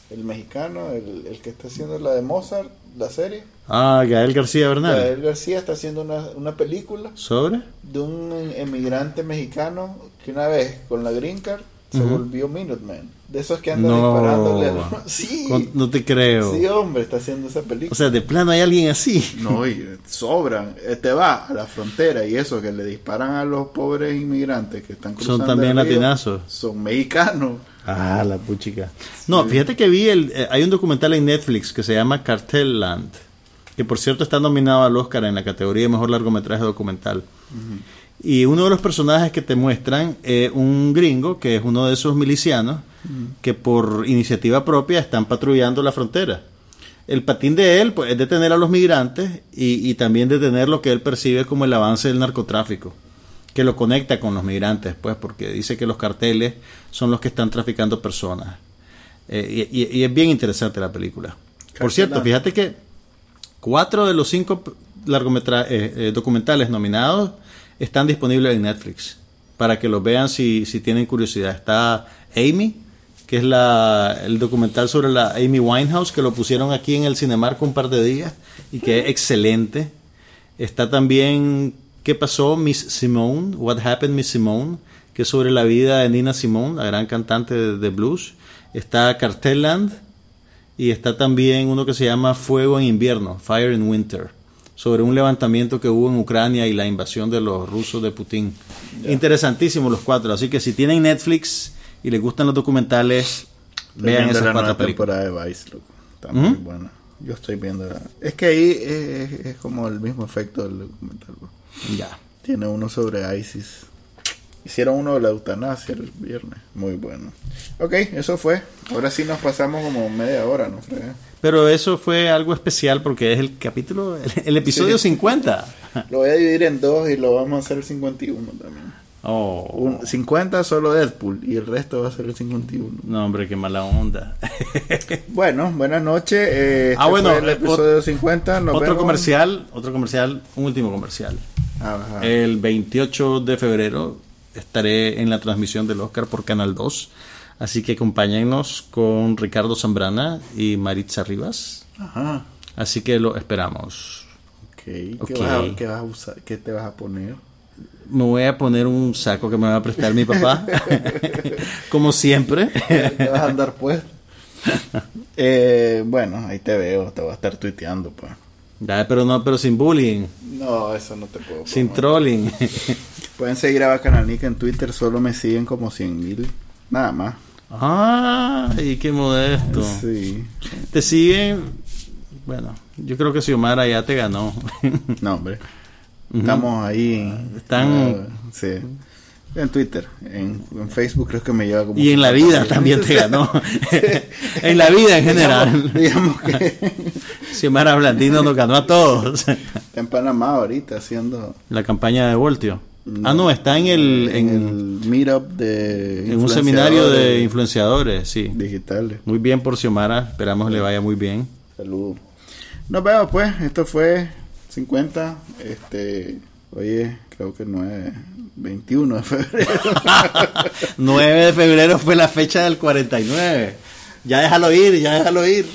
el mexicano, el, el que está haciendo la de Mozart, la serie. Ah, Gael García Bernal. Gael García está haciendo una, una película ¿Sobre? de un emigrante mexicano que una vez con la Green Card se volvió Minuteman. De esos que andan No. disparándole. [laughs] Sí, No te creo. sí, hombre, está haciendo esa película. O sea, de plano hay alguien así. No, y sobran. Eh, Te va a la frontera y eso que le disparan a los pobres inmigrantes que están cruzando. Son también latinazos. Son mexicanos. Ah, la puchica. No, fíjate que vi el. eh, hay un documental en Netflix que se llama Cartel Land. Que por cierto está nominado al Oscar en la categoría de mejor largometraje documental. Y uno de los personajes que te muestran es un gringo, que es uno de esos milicianos, que por iniciativa propia están patrullando la frontera. el patín de él pues, es detener a los migrantes y, y también detener lo que él percibe como el avance del narcotráfico que lo conecta con los migrantes, pues, porque dice que los carteles son los que están traficando personas. Eh, y, y- y es bien interesante la película. Por cierto, fíjate que cuatro de los cinco largometra eh, eh, documentales nominados están disponibles en Netflix para que los vean si, si tienen curiosidad. Está Amy, que es la, el documental sobre la Amy Winehouse, que lo pusieron aquí en el Cinemark un par de días y que es excelente. Está también ¿Qué pasó Miss Simone? What Happened Miss Simone? Que es sobre la vida de Nina Simone, la gran cantante de, de blues. Está Cartelland y está también uno que se llama Fuego en invierno, Fire in Winter, sobre un levantamiento que hubo en Ucrania y la invasión de los rusos de Putin. Interesantísimos los cuatro, así que si tienen Netflix y les gustan los documentales, vean esas la cuatro nueva películas. temporada de Vice, loco. Está muy ¿Mm? buena. Yo estoy viendo la... Es que ahí es, es como el mismo efecto del documental. bro. Ya. Tiene uno sobre ISIS. Hicieron uno de la eutanasia el viernes. Muy bueno. Ok, eso fue. Ahora sí nos pasamos como media hora, ¿no? Freya? Pero eso fue algo especial porque es el capítulo, el, el episodio Sí. 50. Lo voy a dividir en dos y lo vamos a hacer el 51 también. Oh, Un- 50 solo Deadpool y el resto va a ser el 51. no hombre, qué mala onda. [laughs] Bueno, buenas noches. eh, este Ah, bueno, el eh, episodio 50. Nos otro vemos. comercial, otro comercial, un último comercial. Ajá. El 28 de febrero estaré en la transmisión del Oscar por Canal 2. Así que acompáñennos con Ricardo Zambrana y Maritza Rivas. Ajá. Así que lo esperamos. Ok. ¿Qué, Ok. Vas a, qué vas a usar? ¿Qué te vas a poner? Me voy a poner un saco que me va a prestar mi papá. [laughs] Como siempre. ¿Te vas a andar pues? Eh, bueno, ahí te veo. Te voy a estar tuiteando, pues. Ya, pero no, pero sin bullying, No, eso no te puedo. sin trolling. Pueden seguir a Bacananica en Twitter. Solo me siguen como 100 mil. Nada más. Ay, qué modesto. Sí. Te siguen. Bueno, yo creo que Xiomara ya te ganó. No, hombre. Estamos ahí. Están- sí. En Twitter. En, en Facebook creo que me lleva como. Y en la vida también te ganó. [laughs] en la vida en general. Digamos, digamos que [laughs] Xiomara Blandino nos ganó a todos. [laughs] está en Panamá ahorita haciendo. La campaña de Voltio. Ah, no, está en el. En, en el meetup de. en un seminario de influenciadores sí. digitales. Muy bien por Xiomara. Esperamos le vaya muy bien. Saludos. Nos vemos pues. Esto fue 50. Este. Oye, creo que 9. 21 de febrero. [laughs] 9 de febrero fue la fecha del 49. Ya déjalo ir, ya déjalo ir.